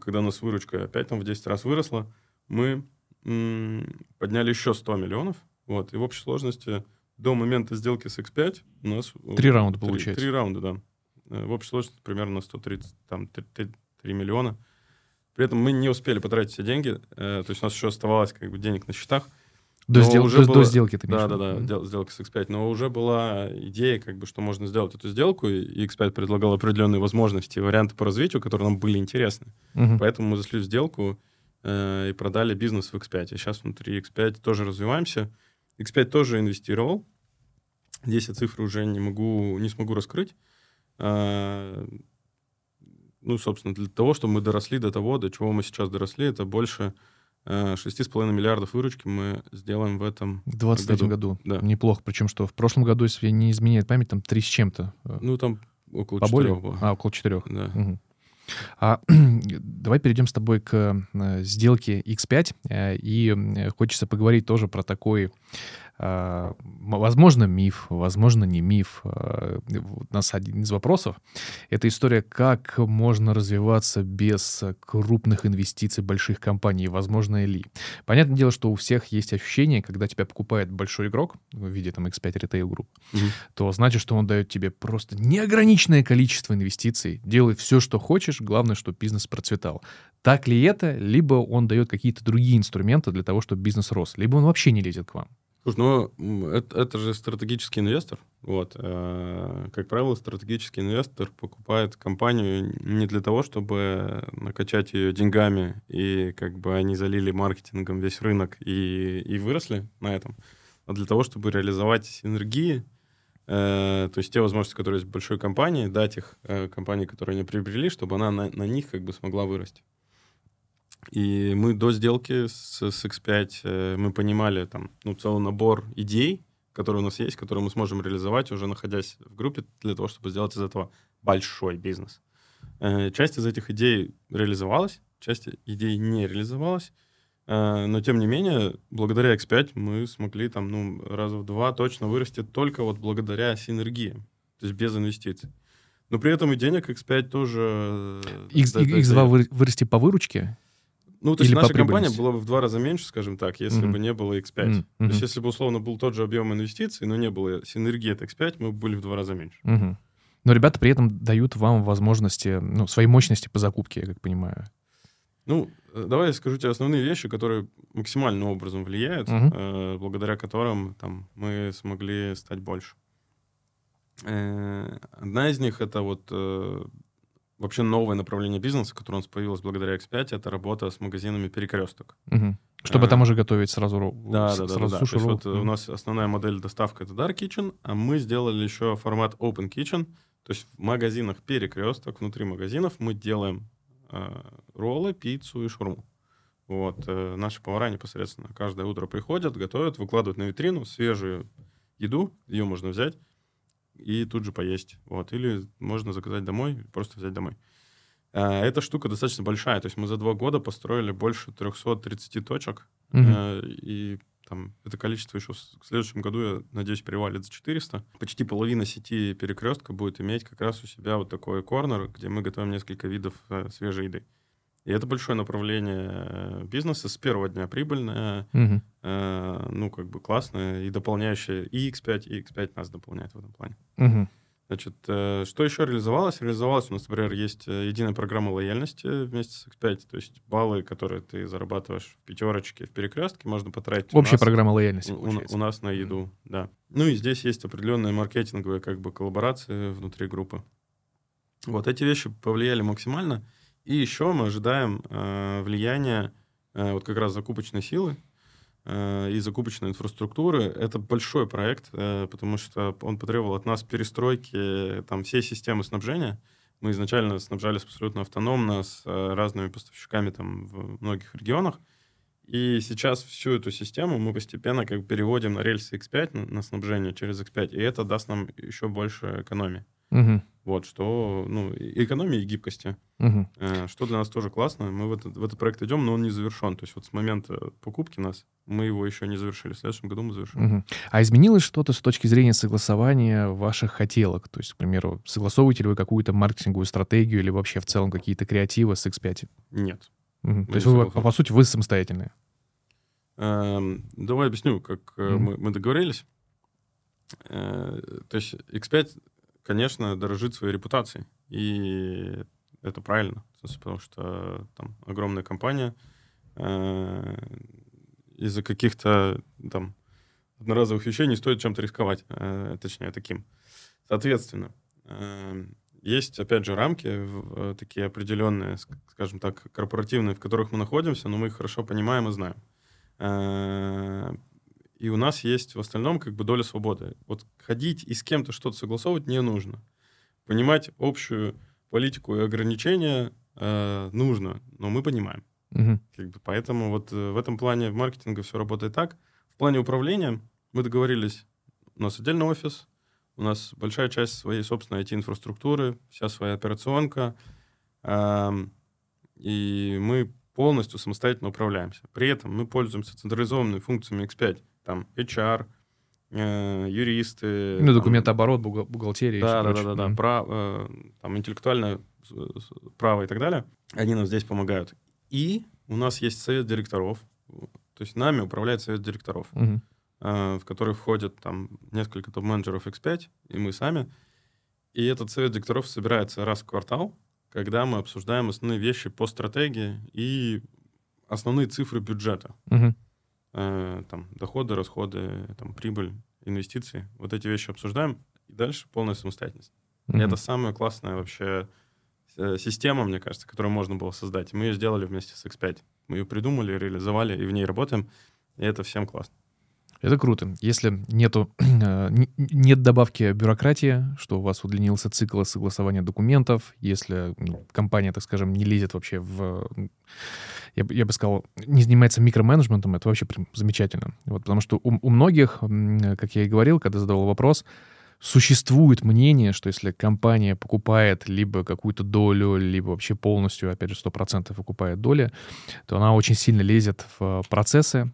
когда у нас выручка опять там в 10 раз выросла, мы подняли еще 100 миллионов. Вот, и в общей сложности до момента сделки с X5 у нас... Три раунда получается. Три раунда, да. В общей сложности примерно 130, там, 3 миллиона. При этом мы не успели потратить все деньги, э, то есть у нас еще оставалось как бы денег на счетах. До, сдел... уже до, было... до сделки ты Да, да, да, mm-hmm. сделки с X5. Но уже была идея, как бы, что можно сделать эту сделку, и X5 предлагал определенные возможности, варианты по развитию, которые нам были интересны. Mm-hmm. Поэтому мы зашли в сделку э, и продали бизнес в X5. И сейчас внутри X5 тоже развиваемся. X5 тоже инвестировал. Здесь я цифры уже не могу, не смогу раскрыть. Э, ну, собственно, для того, чтобы мы доросли до того, до чего мы сейчас доросли, это больше э, 6,5 миллиардов выручки мы сделаем в этом В 23 году. году. Да. Неплохо. Причем, что в прошлом году, если не изменяет память, там 3 с чем-то. Э, ну, там около Поболее? 4 было. А, около 4. Да. Угу. А, давай перейдем с тобой к э, сделке X5. Э, и хочется поговорить тоже про такой возможно, миф, возможно, не миф. А, у нас один из вопросов — это история, как можно развиваться без крупных инвестиций больших компаний, возможно ли. Понятное дело, что у всех есть ощущение, когда тебя покупает большой игрок в виде там X5 Retail Group, угу. то значит, что он дает тебе просто неограниченное количество инвестиций, делай все, что хочешь, главное, чтобы бизнес процветал. Так ли это, либо он дает какие-то другие инструменты для того, чтобы бизнес рос, либо он вообще не лезет к вам. Слушай, ну это, это же стратегический инвестор. Вот. Э, как правило, стратегический инвестор покупает компанию не для того, чтобы накачать ее деньгами, и как бы они залили маркетингом весь рынок и, и выросли на этом, а для того, чтобы реализовать синергии э, то есть те возможности, которые есть в большой компании, дать их э, компании, которые они приобрели, чтобы она на, на них как бы смогла вырасти. И мы до сделки с, с X5 э, мы понимали там ну, целый набор идей, которые у нас есть, которые мы сможем реализовать, уже находясь в группе, для того, чтобы сделать из этого большой бизнес. Э, часть из этих идей реализовалась, часть идей не реализовалась. Э, но, тем не менее, благодаря X5 мы смогли там, ну, раза в два точно вырасти только вот благодаря синергии, то есть без инвестиций. Но при этом и денег X5 тоже... X, X2 вырасти по выручке? Ну, то есть наша компания была бы в два раза меньше, скажем так, если mm-hmm. бы не было X5. Mm-hmm. То есть если бы, условно, был тот же объем инвестиций, но не было синергии от X5, мы бы были в два раза меньше. Mm-hmm. Но ребята при этом дают вам возможности, ну, свои мощности по закупке, я как понимаю. Ну, э, давай я скажу тебе основные вещи, которые максимальным образом влияют, uh-huh. э, благодаря которым там, мы смогли стать больше. Э, одна из них это вот э, вообще новое направление бизнеса, которое у нас появилось благодаря X5, это работа с магазинами перекресток. Угу. Чтобы а, там уже готовить сразу да, с, да, да, сразу да, суши да. Вот mm. у нас основная модель доставка это Dark Kitchen, а мы сделали еще формат Open Kitchen, то есть в магазинах перекресток, внутри магазинов мы делаем э, роллы, пиццу и шурму. Вот, э, наши повара непосредственно каждое утро приходят, готовят, выкладывают на витрину свежую еду, ее можно взять, и тут же поесть. Вот. Или можно заказать домой, просто взять домой. А, эта штука достаточно большая. То есть мы за два года построили больше 330 точек. Mm-hmm. И там это количество еще в следующем году, я надеюсь, перевалит за 400. Почти половина сети перекрестка будет иметь как раз у себя вот такой корнер, где мы готовим несколько видов э, свежей еды. И это большое направление э, бизнеса, с первого дня прибыльное, угу. э, ну, как бы классное и дополняющее и X5, и X5 нас дополняет в этом плане. Угу. Значит, э, что еще реализовалось? Реализовалось у нас, например, есть э, единая программа лояльности вместе с X5, то есть баллы, которые ты зарабатываешь в пятерочке, в перекрестке, можно потратить. Общая нас, программа лояльности, у, у нас на еду, mm да. Ну и здесь есть определенные маркетинговые как бы коллаборации внутри группы. Вот эти вещи повлияли максимально. И еще мы ожидаем э, влияния э, вот как раз закупочной силы э, и закупочной инфраструктуры. Это большой проект, э, потому что он потребовал от нас перестройки э, там, всей системы снабжения. Мы изначально снабжались абсолютно автономно с э, разными поставщиками там, в многих регионах. И сейчас всю эту систему мы постепенно как переводим на рельсы X5, на, на снабжение через X5, и это даст нам еще больше экономии. Угу. Вот, что, ну, экономии и гибкости. Угу. Что для нас тоже классно. Мы в этот, в этот проект идем, но он не завершен. То есть вот с момента покупки нас мы его еще не завершили. В следующем году мы завершим. Угу. А изменилось что-то с точки зрения согласования ваших хотелок? То есть, к примеру, согласовываете ли вы какую-то маркетинговую стратегию или вообще в целом какие-то креативы с X5? Нет. Угу. То есть, вы, по сути, вы самостоятельные? Эм, давай объясню, как угу. мы, мы договорились. Э, то есть X5 конечно, дорожит своей репутацией. И это правильно, потому что там огромная компания э, из-за каких-то там одноразовых вещей не стоит чем-то рисковать, э, точнее, таким. Соответственно, э, есть, опять же, рамки такие определенные, скажем так, корпоративные, в которых мы находимся, но мы их хорошо понимаем и знаем. И у нас есть в остальном как бы доля свободы. Вот ходить и с кем-то что-то согласовывать не нужно. Понимать общую политику и ограничения э, нужно, но мы понимаем. Угу. Как бы, поэтому вот э, в этом плане в маркетинге все работает так. В плане управления мы договорились, у нас отдельный офис, у нас большая часть своей собственной IT-инфраструктуры, вся своя операционка, э, и мы полностью самостоятельно управляемся. При этом мы пользуемся централизованными функциями X5 там HR, э, юристы. Ну, документооборот, бухгалтерия. Да, да, да, да, да, прав, э, там интеллектуальное право и так далее. Они нам здесь помогают. И у нас есть совет директоров, то есть нами управляет совет директоров, угу. э, в который входят там несколько топ-менеджеров X5, и мы сами. И этот совет директоров собирается раз в квартал, когда мы обсуждаем основные вещи по стратегии и основные цифры бюджета. Угу. Э, там, доходы, расходы, там, прибыль, инвестиции. Вот эти вещи обсуждаем, и дальше полная самостоятельность. Mm-hmm. Это самая классная вообще э, система, мне кажется, которую можно было создать. Мы ее сделали вместе с X5. Мы ее придумали, реализовали, и в ней работаем, и это всем классно. Это круто. Если нету, э, нет добавки бюрократии, что у вас удлинился цикл согласования документов, если ну, компания, так скажем, не лезет вообще в... Я, я бы сказал, не занимается микроменеджментом, это вообще прям замечательно. Вот, потому что у, у многих, как я и говорил, когда задавал вопрос, существует мнение, что если компания покупает либо какую-то долю, либо вообще полностью, опять же, 100% выкупает доли, то она очень сильно лезет в процессы,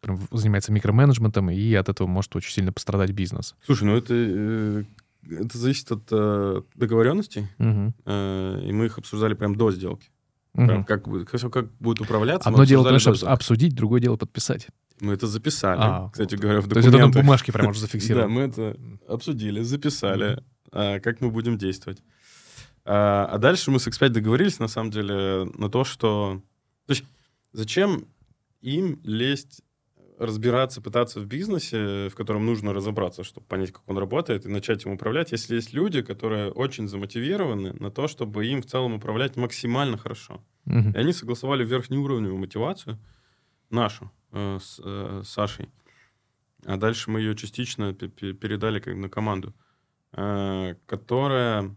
прям занимается микроменеджментом, и от этого может очень сильно пострадать бизнес. Слушай, ну это, э, это зависит от э, договоренностей, угу. э, и мы их обсуждали прям до сделки. Угу. Прям как, как, как будет управляться. Одно дело, конечно, обсудить, другое дело подписать. Мы это записали, а, кстати говоря, в документах. То есть это на бумажке прямо уже зафиксировано. Да, мы это обсудили, записали, а, как мы будем действовать. А, а дальше мы с X5 договорились, на самом деле, на то, что... То есть зачем им лезть разбираться, пытаться в бизнесе, в котором нужно разобраться, чтобы понять, как он работает, и начать им управлять, если есть люди, которые очень замотивированы на то, чтобы им в целом управлять максимально хорошо. Угу. И они согласовали верхнеуровневую мотивацию, нашу, э, с э, Сашей. А дальше мы ее частично передали как на команду, э, которая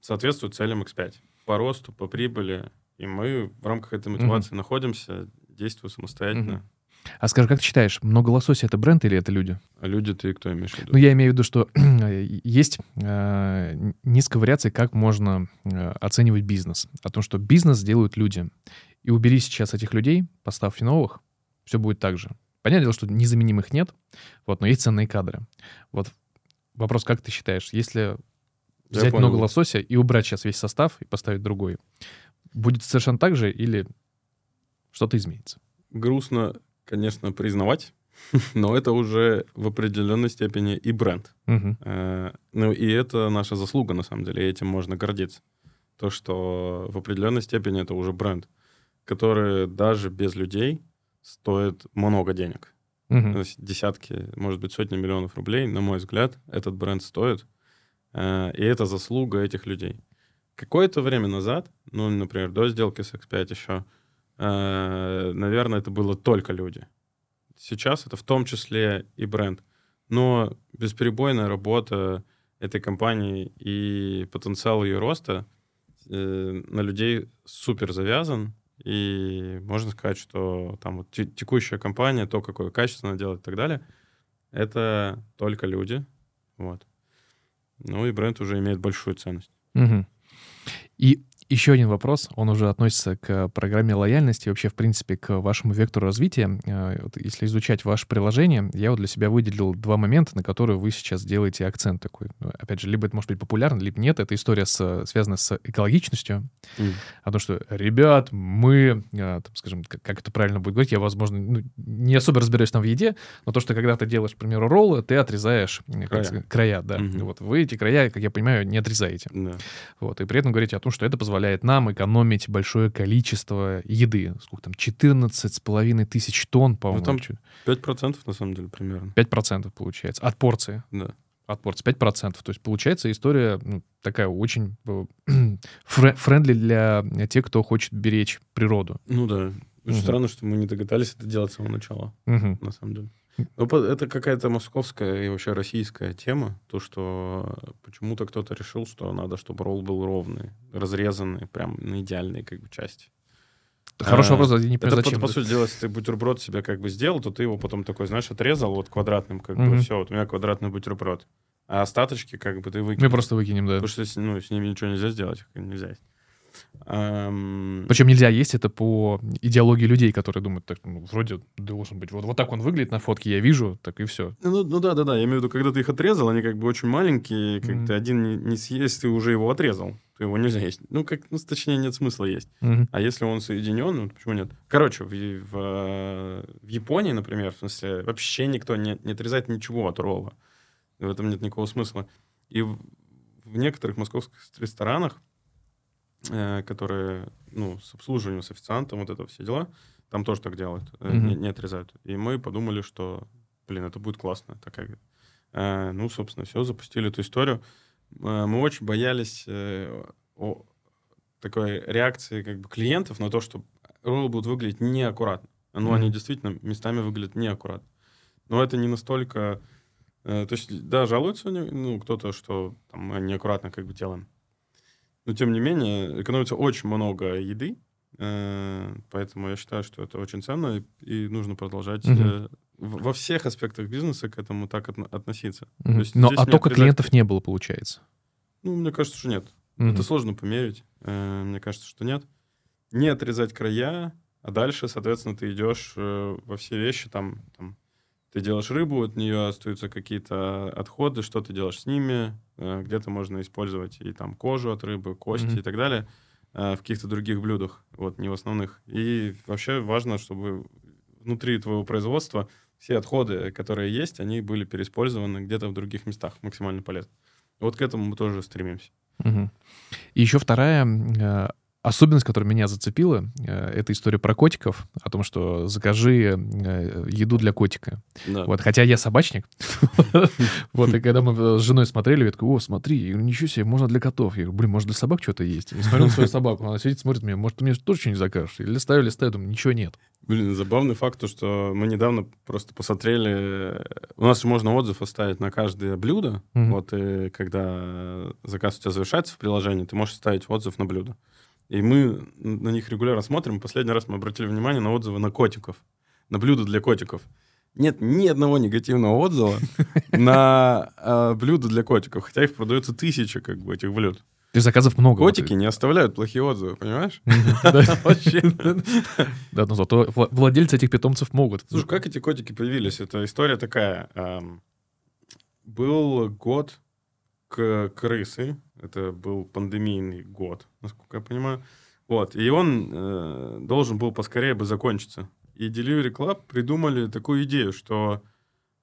соответствует целям X5 по росту, по прибыли. И мы в рамках этой мотивации угу. находимся, действуем самостоятельно. Угу. А скажи, как ты считаешь, много лосося это бренд или это люди? А люди ты кто имеешь в виду? Ну, я имею в виду, что есть э, несколько вариаций, как можно э, оценивать бизнес. О том, что бизнес делают люди. И убери сейчас этих людей, поставь новых, все будет так же. Понятное дело, что незаменимых нет, вот, но есть ценные кадры. Вот вопрос, как ты считаешь, если взять много лосося и убрать сейчас весь состав и поставить другой, будет совершенно так же или что-то изменится? Грустно конечно, признавать, но это уже в определенной степени и бренд. Угу. ну и это наша заслуга, на самом деле, и этим можно гордиться. То, что в определенной степени это уже бренд, который даже без людей стоит много денег. Угу. Десятки, может быть, сотни миллионов рублей, на мой взгляд, этот бренд стоит. Э, и это заслуга этих людей. Какое-то время назад, ну, например, до сделки с X5 еще, наверное, это было только люди. Сейчас это в том числе и бренд. Но бесперебойная работа этой компании и потенциал ее роста э, на людей супер завязан. И можно сказать, что там вот текущая компания, то, какое качество она делает и так далее, это только люди. Вот. Ну и бренд уже имеет большую ценность. Угу. И еще один вопрос, он уже относится к программе лояльности, вообще, в принципе, к вашему вектору развития. Э, вот если изучать ваше приложение, я вот для себя выделил два момента, на которые вы сейчас делаете акцент такой. Ну, опять же, либо это может быть популярно, либо нет. Это история с, связана с экологичностью. Mm. О том, что, ребят, мы, э, там, скажем, как, это правильно будет говорить, я, возможно, ну, не особо разбираюсь там в еде, но то, что когда ты делаешь, к примеру, роллы, ты отрезаешь э, края, края да. Mm-hmm. Вот вы эти края, как я понимаю, не отрезаете. Yeah. Вот, и при этом говорите о том, что это позволяет позволяет нам экономить большое количество еды. Сколько там? 14 с половиной тысяч тонн, по-моему. Ну, там 5% на самом деле примерно. 5% получается. От порции. Да. От порции. 5%. То есть получается история ну, такая очень э, френдли для тех, кто хочет беречь природу. Ну да. Очень угу. странно, что мы не догадались это делать с самого начала, угу. на самом деле. Ну, это какая-то московская и вообще российская тема, то, что почему-то кто-то решил, что надо, чтобы ролл был ровный, разрезанный, прям на идеальной как бы части. Хороший а, вопрос, я не понимаю, это, зачем. По, по сути дела, если ты бутерброд себе как бы сделал, то ты его потом такой, знаешь, отрезал вот квадратным, как mm-hmm. бы, все, вот у меня квадратный бутерброд. А остаточки как бы ты выкинешь. Мы просто выкинем, да. Потому что ну, с ними ничего нельзя сделать, нельзя есть. Эм... Причем нельзя есть это по идеологии людей, которые думают, так, ну, вроде должен быть. Вот, вот так он выглядит на фотке, я вижу, так и все. Ну, ну да, да, да. Я имею в виду, когда ты их отрезал, они как бы очень маленькие, как mm-hmm. ты один не, не съесть, ты уже его отрезал. То его нельзя есть. Ну, как, ну, точнее, нет смысла есть. Mm-hmm. А если он соединен, ну, почему нет? Короче, в, в, в Японии, например, в смысле, вообще никто не, не отрезает ничего от ролла. В этом нет никакого смысла. И в, в некоторых московских ресторанах Э, которые, ну, с обслуживанием, с официантом, вот это все дела, там тоже так делают, mm-hmm. не, не отрезают. И мы подумали, что, блин, это будет классно. Такая, э, ну, собственно, все, запустили эту историю. Э, мы очень боялись э, о, такой реакции как бы клиентов на то, что роллы будут выглядеть неаккуратно. Ну, mm-hmm. они действительно местами выглядят неаккуратно. но это не настолько... Э, то есть, да, жалуются ну, кто-то, что там, мы неаккуратно как бы делаем. Но, тем не менее, экономится очень много еды, э, поэтому я считаю, что это очень ценно, и, и нужно продолжать угу. во всех аспектах бизнеса к этому так от, относиться. Угу. есть, Но оттока отрезать... клиентов не было, получается? Ну, мне кажется, что нет. Угу. Это сложно померить. Э, мне кажется, что нет. Не отрезать края, а дальше, соответственно, ты идешь во все вещи, там, там ты делаешь рыбу, от нее остаются какие-то отходы, что ты делаешь с ними, э, где-то можно использовать и там кожу от рыбы, кости mm-hmm. и так далее э, в каких-то других блюдах, вот, не в основных. И вообще важно, чтобы внутри твоего производства все отходы, которые есть, они были переиспользованы где-то в других местах, максимально полезно. Вот к этому мы тоже стремимся. Угу. И еще вторая Особенность, которая меня зацепила, э, это история про котиков, о том, что закажи э, еду для котика. Да. Вот, хотя я собачник. Вот, и когда мы с женой смотрели, я такой, о, смотри, ничего себе, можно для котов. Я говорю, блин, может, для собак что-то есть? Я смотрю на свою собаку, она сидит, смотрит меня, может, ты мне тоже что-нибудь закажешь? И листаю, листаю, думаю, ничего нет. Блин, забавный факт, то, что мы недавно просто посмотрели, у нас можно отзыв оставить на каждое блюдо, вот, и когда заказ у тебя завершается в приложении, ты можешь оставить отзыв на блюдо. И мы на них регулярно смотрим. Последний раз мы обратили внимание на отзывы на котиков, на блюда для котиков. Нет ни одного негативного отзыва на э, блюда для котиков, хотя их продается тысяча как бы этих блюд. То есть заказов много. Котики не оставляют плохие отзывы, понимаешь? Да, но зато владельцы этих питомцев могут. Слушай, как эти котики появились? Это история такая. Был год к крысы, это был пандемийный год, насколько я понимаю. Вот. И он э, должен был поскорее бы закончиться. И Delivery Club придумали такую идею, что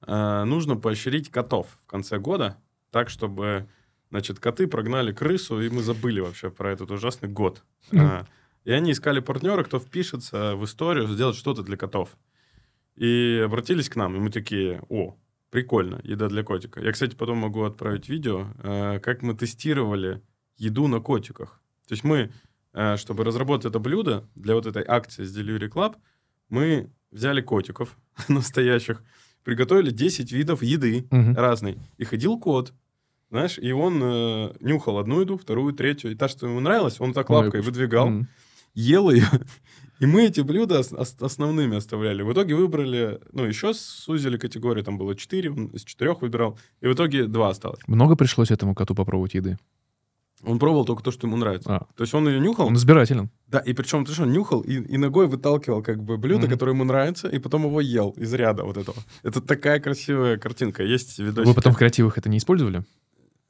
э, нужно поощрить котов в конце года, так, чтобы, значит, коты прогнали крысу, и мы забыли вообще про этот ужасный год. Mm. и они искали партнера, кто впишется в историю, сделать что-то для котов. И обратились к нам, и мы такие, о, прикольно, еда для котика. Я, кстати, потом могу отправить видео, э, как мы тестировали еду на котиках. То есть мы, э, чтобы разработать это блюдо для вот этой акции с Delivery Club, мы взяли котиков настоящих, приготовили 10 видов еды угу. разной. И ходил кот, знаешь, и он э, нюхал одну еду, вторую, третью. И та, что ему нравилось, он так лапкой выдвигал, mm. ел ее. И мы эти блюда основными оставляли. В итоге выбрали, ну, еще сузили категорию, там было 4, он из 4 выбирал, и в итоге 2 осталось. Много пришлось этому коту попробовать еды? Он пробовал только то, что ему нравится. А. То есть он ее нюхал. Он избирателен. Да, и причем, ты что, он нюхал и, и ногой выталкивал как бы блюдо, mm-hmm. которое ему нравится, и потом его ел из ряда вот этого. Это такая красивая картинка. Есть видосики. Вы потом в креативах это не использовали?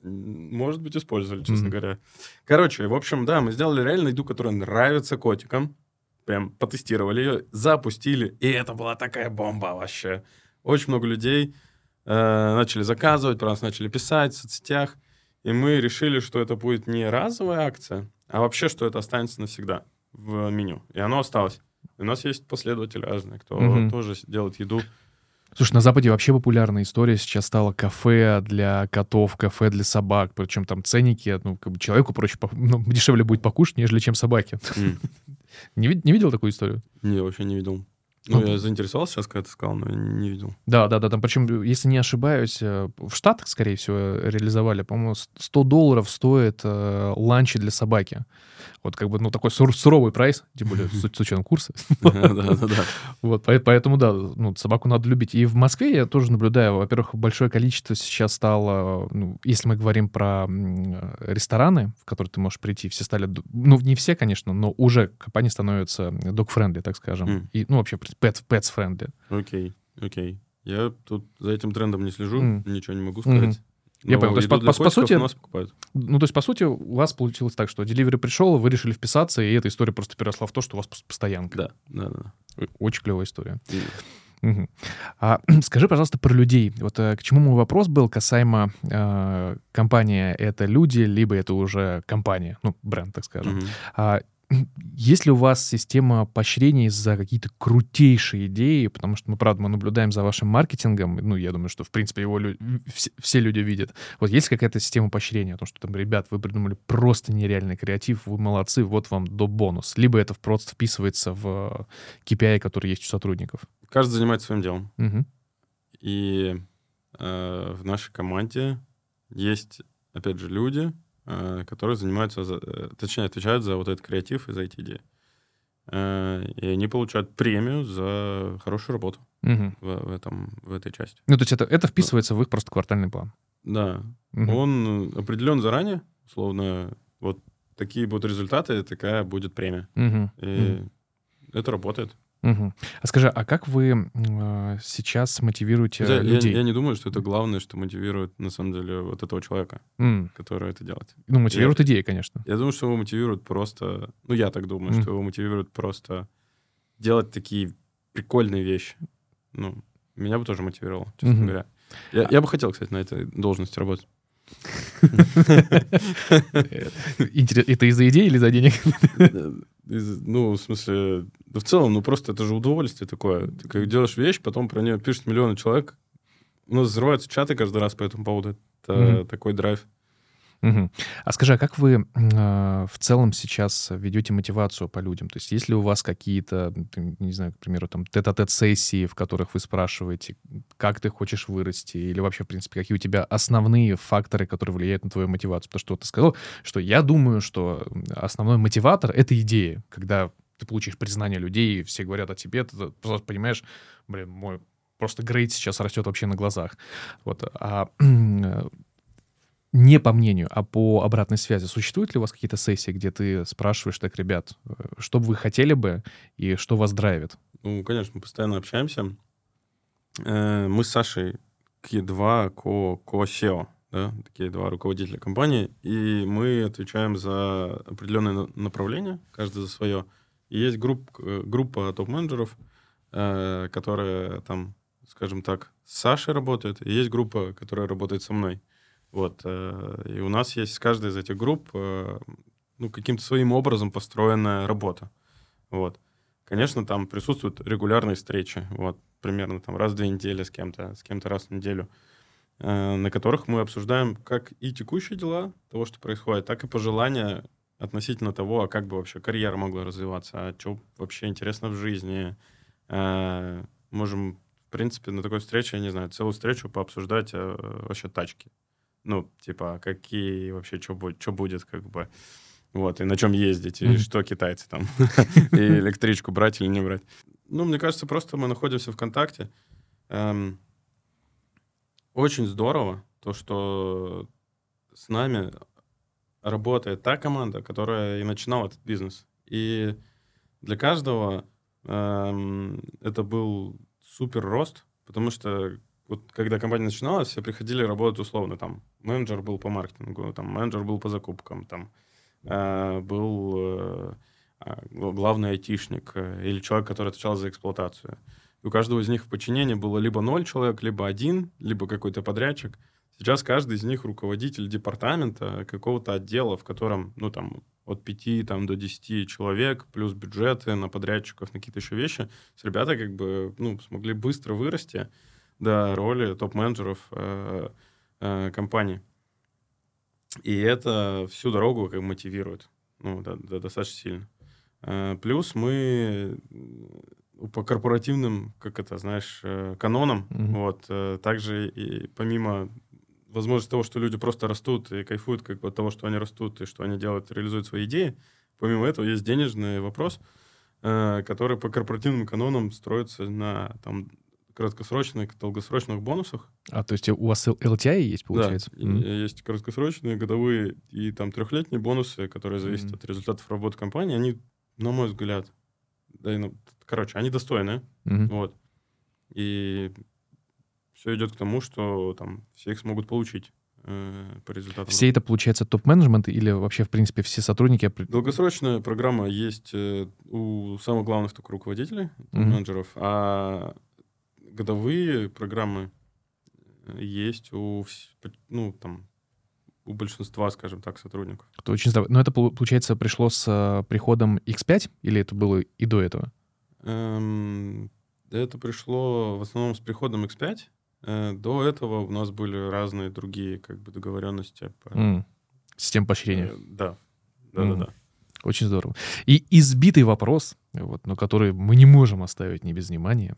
Может быть, использовали, честно mm-hmm. говоря. Короче, в общем, да, мы сделали реально еду, которая нравится котикам. Прям потестировали ее, запустили, и это была такая бомба вообще. Очень много людей э, начали заказывать, про нас начали писать в соцсетях. И мы решили, что это будет не разовая акция, а вообще, что это останется навсегда в меню. И оно осталось. И у нас есть последователи разные, кто угу. тоже делает еду. Слушай, на Западе вообще популярная история сейчас стала кафе для котов, кафе для собак. Причем там ценники, ну, как бы человеку проще, ну, дешевле будет покушать, нежели чем собаке. Mm. не, не видел такую историю? Не, вообще не видел. Ну, я заинтересовался сейчас, когда ты сказал, но не видел. Да, да, да. Там, причем, если не ошибаюсь, э, в Штатах, скорее всего, реализовали, по-моему, 100 долларов стоит э, ланчи для собаки. Вот как бы, ну, такой сур- суровый прайс, тем более с, с учетом курса. Вот, поэтому, да, ну, собаку надо любить. И в Москве я тоже наблюдаю, во-первых, большое количество сейчас стало, ну, если мы говорим про рестораны, в которые ты можешь прийти, все стали, ну, не все, конечно, но уже компании становятся dog-friendly, так скажем. И, ну, вообще, pets-friendly. Окей, окей. Я тут за этим трендом не слежу, ничего не могу сказать. Я понял. То есть, по, по, по сути, ну, то есть, по сути, у вас получилось так, что Delivery пришел, вы решили вписаться, и эта история просто переросла в то, что у вас постоянка. Да, да, да. Очень клевая история. Угу. А, скажи, пожалуйста, про людей. Вот а, к чему мой вопрос был касаемо а, компания это люди, либо это уже компания, ну, бренд, так скажем. Угу. А, есть ли у вас система поощрений за какие-то крутейшие идеи? Потому что мы, правда, мы наблюдаем за вашим маркетингом. Ну, я думаю, что, в принципе, его лю- все, все люди видят. Вот есть какая-то система поощрения? О том, что там, ребят, вы придумали просто нереальный креатив, вы молодцы, вот вам до бонус. Либо это просто вписывается в KPI, который есть у сотрудников. Каждый занимается своим делом. Угу. И э, в нашей команде есть, опять же, люди, э, которые занимаются, за, э, точнее, отвечают за вот этот креатив и за эти идеи. Э, и они получают премию за хорошую работу Мгм. в, в этом, в этой части. Ну, то есть это, это вписывается в их просто квартальный план. Да, Мгм. он определен заранее, условно, вот такие будут результаты, такая будет премия. Мгм. И это работает. Мгм. А скажи, а как вы э, сейчас мотивируете я, людей? я не думаю, что это главное, что мотивирует на самом деле вот этого человека, М, который это делает. Ну, мотивируют идеи, конечно. Я думаю, что его мотивирует просто... Ну, я так думаю, Мгм. что его мотивирует просто делать такие прикольные вещи. Ну, меня бы тоже мотивировало, честно Мгм. говоря. Я, я бы хотел, кстати, на этой должности работать. Интерес- Это из-за идеи или за денег? Ну, в смысле, да в целом, ну просто это же удовольствие такое. Ты как делаешь вещь, потом про нее пишут миллионы человек. У нас взрываются чаты каждый раз по этому поводу. Это Мгм. такой драйв. Мгм. А скажи, а как вы э, в целом сейчас ведете мотивацию по людям? То есть есть ли у вас какие-то, не знаю, к примеру, там тет-а-тет сессии, в которых вы спрашиваете, как ты хочешь вырасти, или вообще, в принципе, какие у тебя основные факторы, которые влияют на твою мотивацию? Потому что ты сказал, что я думаю, что основной мотиватор — это идея, когда ты получишь признание людей, и все говорят о тебе, ты просто понимаешь, блин, мой просто грейд сейчас растет вообще на глазах. Вот. А э, не по мнению, а по обратной связи. Существуют ли у вас какие-то сессии, где ты спрашиваешь, так, ребят, э, что бы вы хотели бы и что вас драйвит? Ну, конечно, мы постоянно общаемся. Э, Мы с Сашей такие два ко- ко-сео, да, такие два руководителя компании, и мы отвечаем за определенное на- направление, каждый за свое. И есть групп, э, группа топ-менеджеров, которая там, скажем так, с Сашей работает, и есть группа, которая работает со мной. Вот. э, И у нас есть с каждой из этих групп э, ну, каким-то своим образом построенная работа. Вот. Конечно, там присутствуют регулярные встречи, вот, примерно там раз в две недели с кем-то, с кем-то раз в неделю, э, на которых мы обсуждаем как и текущие дела того, что происходит, так и пожелания относительно того, а как бы вообще карьера могла развиваться, а что вообще интересно в жизни. Можем, в принципе, на такой встрече, я не знаю, целую встречу пообсуждать э, вообще тачки. Ну, типа, а какие вообще, что будет, что будет, как бы. Вот, и на чем ездить, и Мгм. что китайцы там, и электричку брать или не брать. Ну, мне кажется, просто мы находимся в контакте. Эм, Очень здорово то, что с нами работает та команда, которая и начинала этот бизнес. И для каждого эм, это был супер рост, потому что вот когда компания начиналась, все приходили работать условно, там, менеджер был по маркетингу, там, менеджер был по закупкам, там, э, был э, а, главный айтишник э, или человек, который отвечал за эксплуатацию. И у каждого из них в подчинении было либо ноль человек, либо один, либо какой-то подрядчик. Сейчас каждый из них руководитель департамента, какого-то отдела, в котором, ну, там, от 5 там, до 10 человек, плюс бюджеты на подрядчиков, на какие-то еще вещи. Есть ребята как бы, ну, смогли быстро вырасти до роли топ-менеджеров э, э, компании. И это всю дорогу как мотивирует, ну, да, да, достаточно сильно. Э, Плюс мы м, по корпоративным, как это, знаешь, э, канонам, Мгм. вот, э, также и помимо возможности того, что люди просто растут и кайфуют как бы от того, что они растут и что они делают, реализуют свои идеи, помимо этого есть денежный вопрос, э, который по корпоративным канонам строится на там краткосрочных, долгосрочных бонусах. А, то есть у вас LTI есть, получается? Да, и есть краткосрочные, годовые и там трехлетние бонусы, которые зависят Мгм. от результатов работы компании. Они, на мой взгляд, да, на- короче, они достойны. Мгм. Вот. И все идет к тому, что там все их смогут получить э, по результатам. Все это, получается, топ-менеджмент или вообще, в принципе, все сотрудники? Долгосрочная программа есть э, у самых главных только руководителей, Мгм. менеджеров, а годовые программы э, есть у, ну, там, у большинства, скажем так, сотрудников. Это очень здорово. Но это, полу- получается, пришло с э, приходом X5 или это было и до этого? Эм, Это пришло в основном с приходом X5. Э, До этого у нас были разные другие как бы договоренности. по- М. Система поощрения. Э, Да, да, Мгм. да, да. Очень здорово. И избитый вопрос, вот, но который мы не можем оставить не без внимания.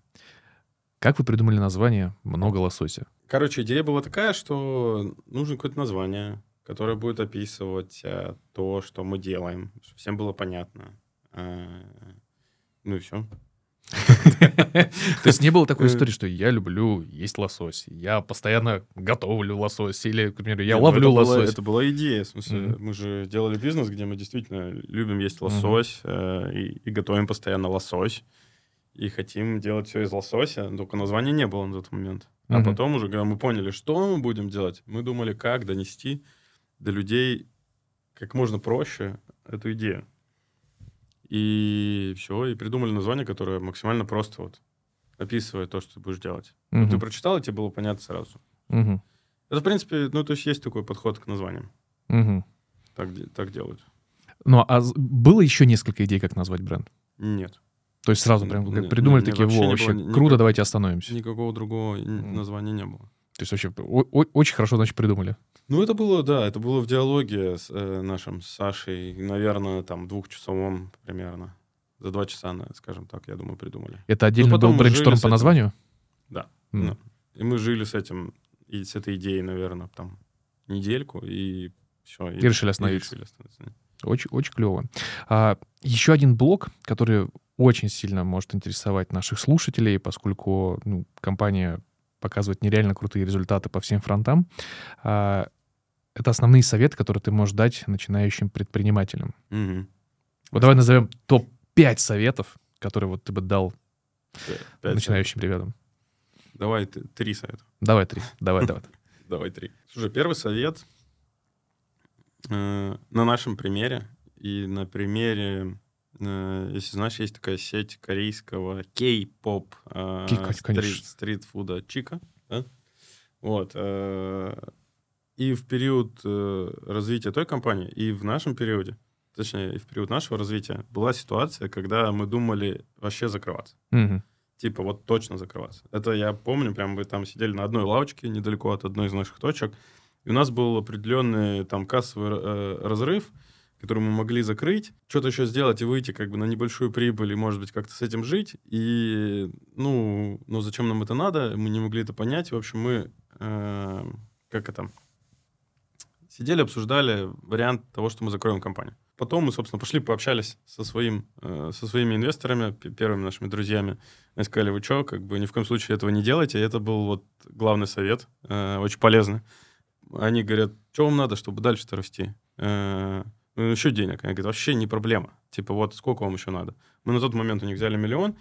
Как вы придумали название «Много лосося»? Короче, идея была такая, что нужно какое-то название, которое будет описывать э, то, что мы делаем, чтобы всем было понятно. Э, ну и все. То есть не было такой истории, что я люблю есть лосось, я постоянно готовлю лосось, или, к примеру, я ну, ловлю лосось. это была идея. В смысле, мы же делали бизнес, где мы действительно любим есть лосось э, и готовим постоянно лосось. И хотим делать все из лосося, только названия не было на тот момент. А Мгм. потом уже, когда мы поняли, что мы будем делать, мы думали, как донести до людей как можно проще эту идею. И все, и придумали название, которое максимально просто вот описывает то, что ты будешь делать. Вот Мгм. Ты прочитал, и тебе было понятно сразу. Мгм. Это, в принципе, ну, то есть есть такой подход к названиям. Мгм. Так, так делают. Ну, а было еще несколько идей, как назвать бренд? Нет. То есть сразу прям как придумали такие, вообще во, вообще круто, давайте остановимся. Никакого другого названия не было. То есть вообще очень хорошо, значит, придумали. Ну, это было, да, это было в диалоге с э, нашим с Сашей, наверное, там, двухчасовом примерно. За два часа, скажем так, я думаю, придумали. Это отдельно Ну, потом был brainstorm по названию? Да. Ну, И мы жили с этим, и с этой идеей, наверное, там, недельку, и все. И решили остановиться. решили остановиться. Очень, очень клево. А, еще один блок, который очень сильно может интересовать наших слушателей, поскольку ну, компания показывает нереально крутые результаты по всем фронтам. А, это основные советы, которые ты можешь дать начинающим предпринимателям. Мгм. Вот давай назовем топ-5 советов, которые вот ты бы дал П- пять начинающим ребятам. советов. Давай т- три совета. Давай три. Давай, давай. Давай три. Слушай, первый совет э, на нашем примере и на примере, если знаешь, есть такая сеть корейского кей-поп э, стрит- стрит-фуда Чика. да? Вот. э, и в период э, развития той компании, и в нашем периоде, точнее, и в период нашего развития, была ситуация, когда мы думали вообще закрываться Мгм. типа вот точно закрываться. Это я помню, прям мы там сидели на одной лавочке недалеко от одной из наших точек, и у нас был определенный там кассовый э, разрыв, который мы могли закрыть, что-то еще сделать и выйти как бы на небольшую прибыль и, может быть, как-то с этим жить. И, ну, ну зачем нам это надо? Мы не могли это понять. В общем, мы, э, как это, сидели, обсуждали вариант того, что мы закроем компанию. Потом мы, собственно, пошли, пообщались со, своим, э, со своими инвесторами, первыми нашими друзьями. Они сказали, вы что, как бы ни в коем случае этого не делайте. И это был вот главный совет, э, очень полезный. Они говорят, что вам надо, чтобы дальше-то расти? Э, ну, еще денег. Они говорят, вообще не проблема. Типа, вот сколько вам еще надо? Мы на тот момент у них взяли миллион,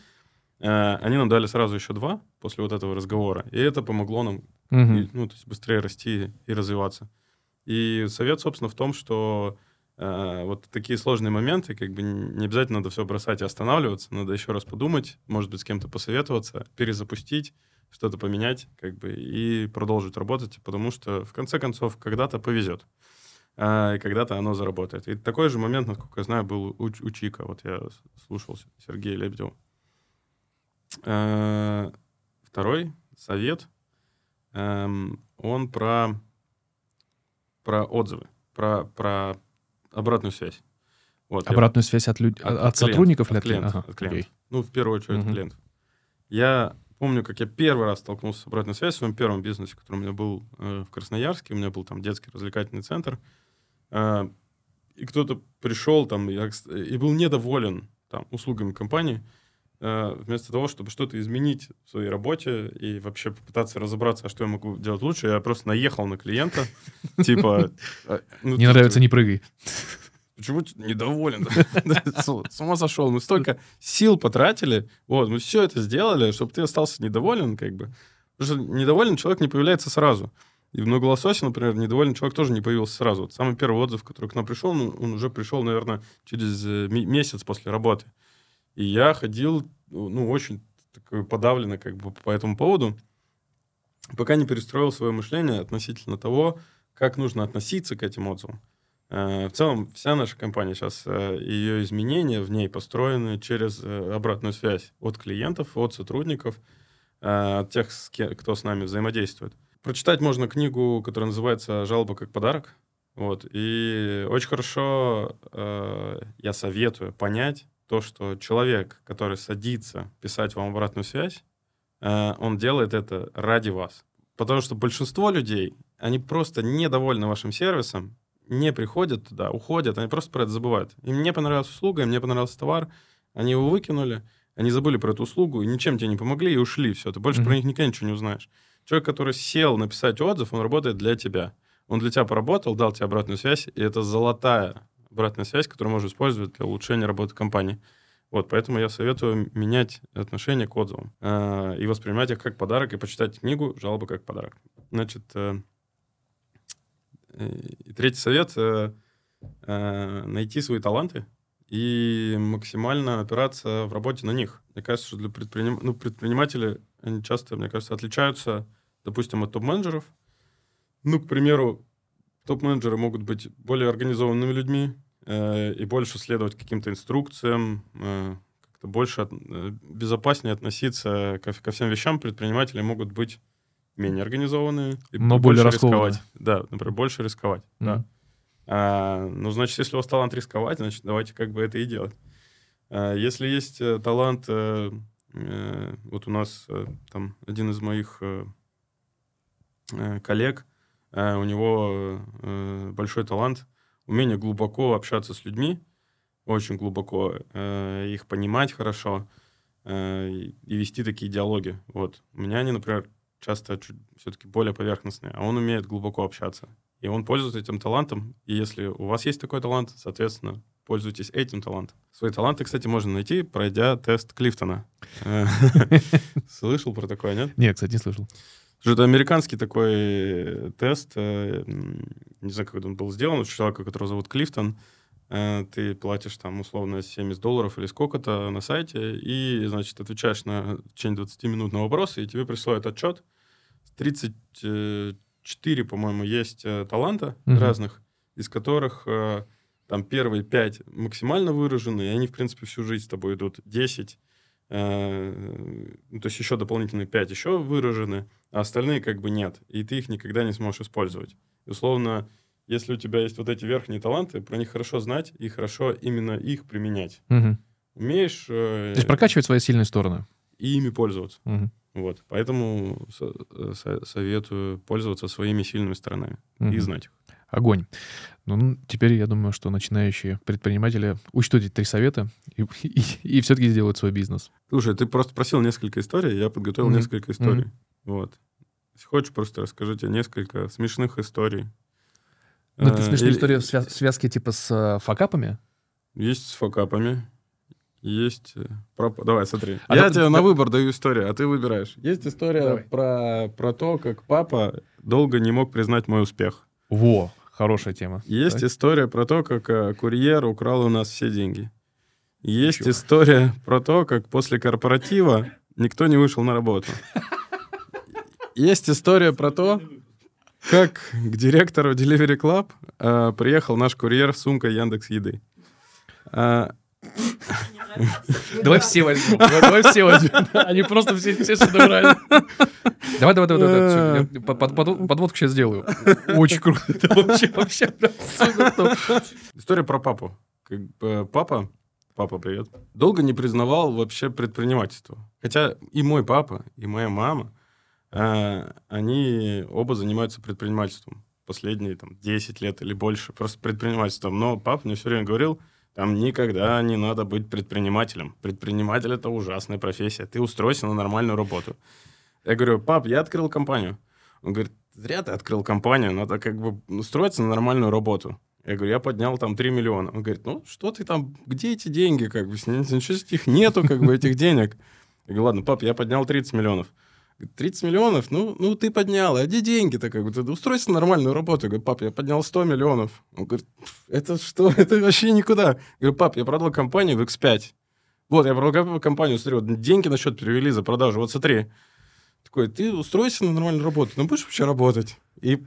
э, они нам дали сразу еще два после вот этого разговора. И это помогло нам и, ну, то есть быстрее расти и развиваться. И совет, собственно, в том, что э, вот такие сложные моменты, как бы не обязательно надо все бросать и останавливаться, надо еще раз подумать, может быть, с кем-то посоветоваться, перезапустить, что-то поменять, как бы, и продолжить работать, потому что, в конце концов, когда-то повезет, а, и когда-то оно заработает. И такой же момент, насколько я знаю, был у, у Чика. Вот я слушал Сергея Лебедева. Э, Второй совет, эм, он про, про отзывы, про, про обратную связь. Вот, я- Обратную связь от, люд... от- от, от сотрудников от или от клиентов, Ага, от клиентов. окей. Ну, в первую очередь, Мгм. от клиентов. Я помню, как я первый раз столкнулся с обратной связью в своем первом бизнесе, который у меня был э, в Красноярске. У меня был там детский развлекательный центр. Э, и кто-то пришел там и был недоволен там, услугами компании. Э, вместо того, чтобы что-то изменить в своей работе и вообще попытаться разобраться, а что я могу делать лучше, я просто наехал на клиента. Типа... э, ну, Не нравится, не прыгай. Почему ты недоволен? С ума сошел. Мы столько сил потратили. Вот, мы все это сделали, чтобы ты остался недоволен, как бы. Потому что недоволен человек не появляется сразу. И в многолососе, например, недовольный человек тоже не появился сразу. Вот самый первый отзыв, который к нам пришел, ну, он уже пришел, наверное, через э, месяц после работы. И я ходил, ну, очень такой подавленно как бы по этому поводу, пока не перестроил свое мышление относительно того, как нужно относиться к этим отзывам. Э, В целом, вся наша компания сейчас, э, ее изменения в ней построены через обратную связь от клиентов, от сотрудников, от тех, кто с нами взаимодействует. Прочитать можно книгу, которая называется «Жалоба как подарок». Вот. И очень хорошо э, я советую понять то, что человек, который садится писать вам обратную связь, э, он делает это ради вас. Потому что большинство людей, они просто недовольны вашим сервисом, не приходят туда, уходят, они просто про это забывают. Им не понравилась услуга, им не понравился товар, они его выкинули, они забыли про эту услугу, и ничем тебе не помогли, и ушли. Все, ты больше mm-hmm. про них никогда ничего не узнаешь. Человек, который сел написать отзыв, он работает для тебя. Он для тебя поработал, дал тебе обратную связь, и это золотая обратная связь, которую можно использовать для улучшения работы компании. Вот, поэтому я советую менять отношение к отзывам э, и воспринимать их как подарок, и почитать книгу «Жалобы как подарок». Значит, э, э, третий совет э, э, найти свои таланты и максимально опираться в работе на них. Мне кажется, что для предприним... ну, предпринимателей они часто, мне кажется, отличаются, допустим, от топ-менеджеров. Ну, к примеру, топ-менеджеры могут быть более организованными людьми, Э, и больше следовать каким-то инструкциям, э, как-то больше от, э, безопаснее относиться ко, ко всем вещам. Предприниматели могут быть менее организованные. И Но более рисковать. Да, например, больше рисковать. Mm-hmm. Да. А, ну, значит, если у вас талант рисковать, значит, давайте как бы это и делать. А, если есть талант, э, э, вот у нас э, там один из моих э, коллег, э, у него э, большой талант — умение глубоко общаться с людьми, очень глубоко э, их понимать хорошо э, и вести такие диалоги. Вот. У меня они, например, часто все-таки более поверхностные, а он умеет глубоко общаться. И он пользуется этим талантом. И если у вас есть такой талант, соответственно, пользуйтесь этим талантом. Свои таланты, кстати, можно найти, пройдя тест Клифтона. Слышал про такое, нет? Нет, кстати, не слышал. Это американский такой э, тест, э, не знаю, как он был сделан, у человека, которого зовут Клифтон, э, ты платишь там условно 70 долларов или сколько-то на сайте, и, значит, отвечаешь на в течение 20 минут на вопросы, и тебе присылают отчет. 34, по-моему, есть таланта mm-hmm. разных, из которых там первые 5 максимально выражены, и они, в принципе, всю жизнь с тобой идут. 10 Э, ну, то есть еще дополнительные 5 еще выражены, а остальные как бы нет, и ты их никогда не сможешь использовать. условно, если у тебя есть вот эти верхние таланты, про них хорошо знать и хорошо именно их применять. Угу. Умеешь... Э, то есть прокачивать свои сильные стороны. И ими пользоваться. Угу. Вот. Поэтому э, со- советую пользоваться своими сильными сторонами угу. и знать их. Огонь. Ну, теперь я думаю, что начинающие предприниматели учтут эти три совета и, и, и все-таки сделают свой бизнес. Слушай, ты просто просил несколько историй, я подготовил mm-hmm. несколько историй. Mm-hmm. Вот. Если хочешь, просто расскажи тебе несколько смешных историй. Ну, это смешные истории в связ- связке типа с э, факапами? Есть с факапами. Есть... Э, про... Давай, смотри. А я да, тебе да... на выбор даю историю, а ты выбираешь. Есть история про, про то, как папа долго не мог признать мой успех. Во, Хорошая тема. Есть так? история про то, как э, курьер украл у нас все деньги. Есть Чего? история про то, как после корпоратива никто не вышел на работу. Есть история про то, как к директору Delivery Club э, приехал наш курьер с сумкой Яндекс Еды. А, Давай все возьмем. Давай все возьмем. Они просто все, все шедевральные. Давай, давай, давай, давай. Подводку сейчас сделаю. Очень круто. Вообще, вообще. История про папу. Папа, папа, привет, долго не признавал вообще предпринимательство. Хотя и мой папа, и моя мама, э, они оба занимаются предпринимательством последние там 10 лет или больше, просто предпринимательством. Но папа мне все время говорил, там никогда не надо быть предпринимателем. Предприниматель — это ужасная профессия. Ты устройся на нормальную работу. Я говорю, пап, я открыл компанию. Он говорит, зря ты открыл компанию, надо как бы устроиться на нормальную работу. Я говорю, я поднял там 3 миллиона. Он говорит, ну что ты там, где эти деньги, как бы, ничего их нету, как бы, этих денег. Я говорю, ладно, пап, я поднял 30 миллионов. 30 миллионов, ну, ну ты поднял, а где деньги-то? Как бы, ты устройся на нормальную работу. Я говорю, пап, я поднял 100 миллионов. Он говорит, это что? Это вообще никуда. Я говорю, пап, я продал компанию в X5. Вот, я продал компанию, смотри, вот деньги на счет перевели за продажу, вот смотри. Такой, ты устройся на нормальную работу, ну будешь вообще работать? И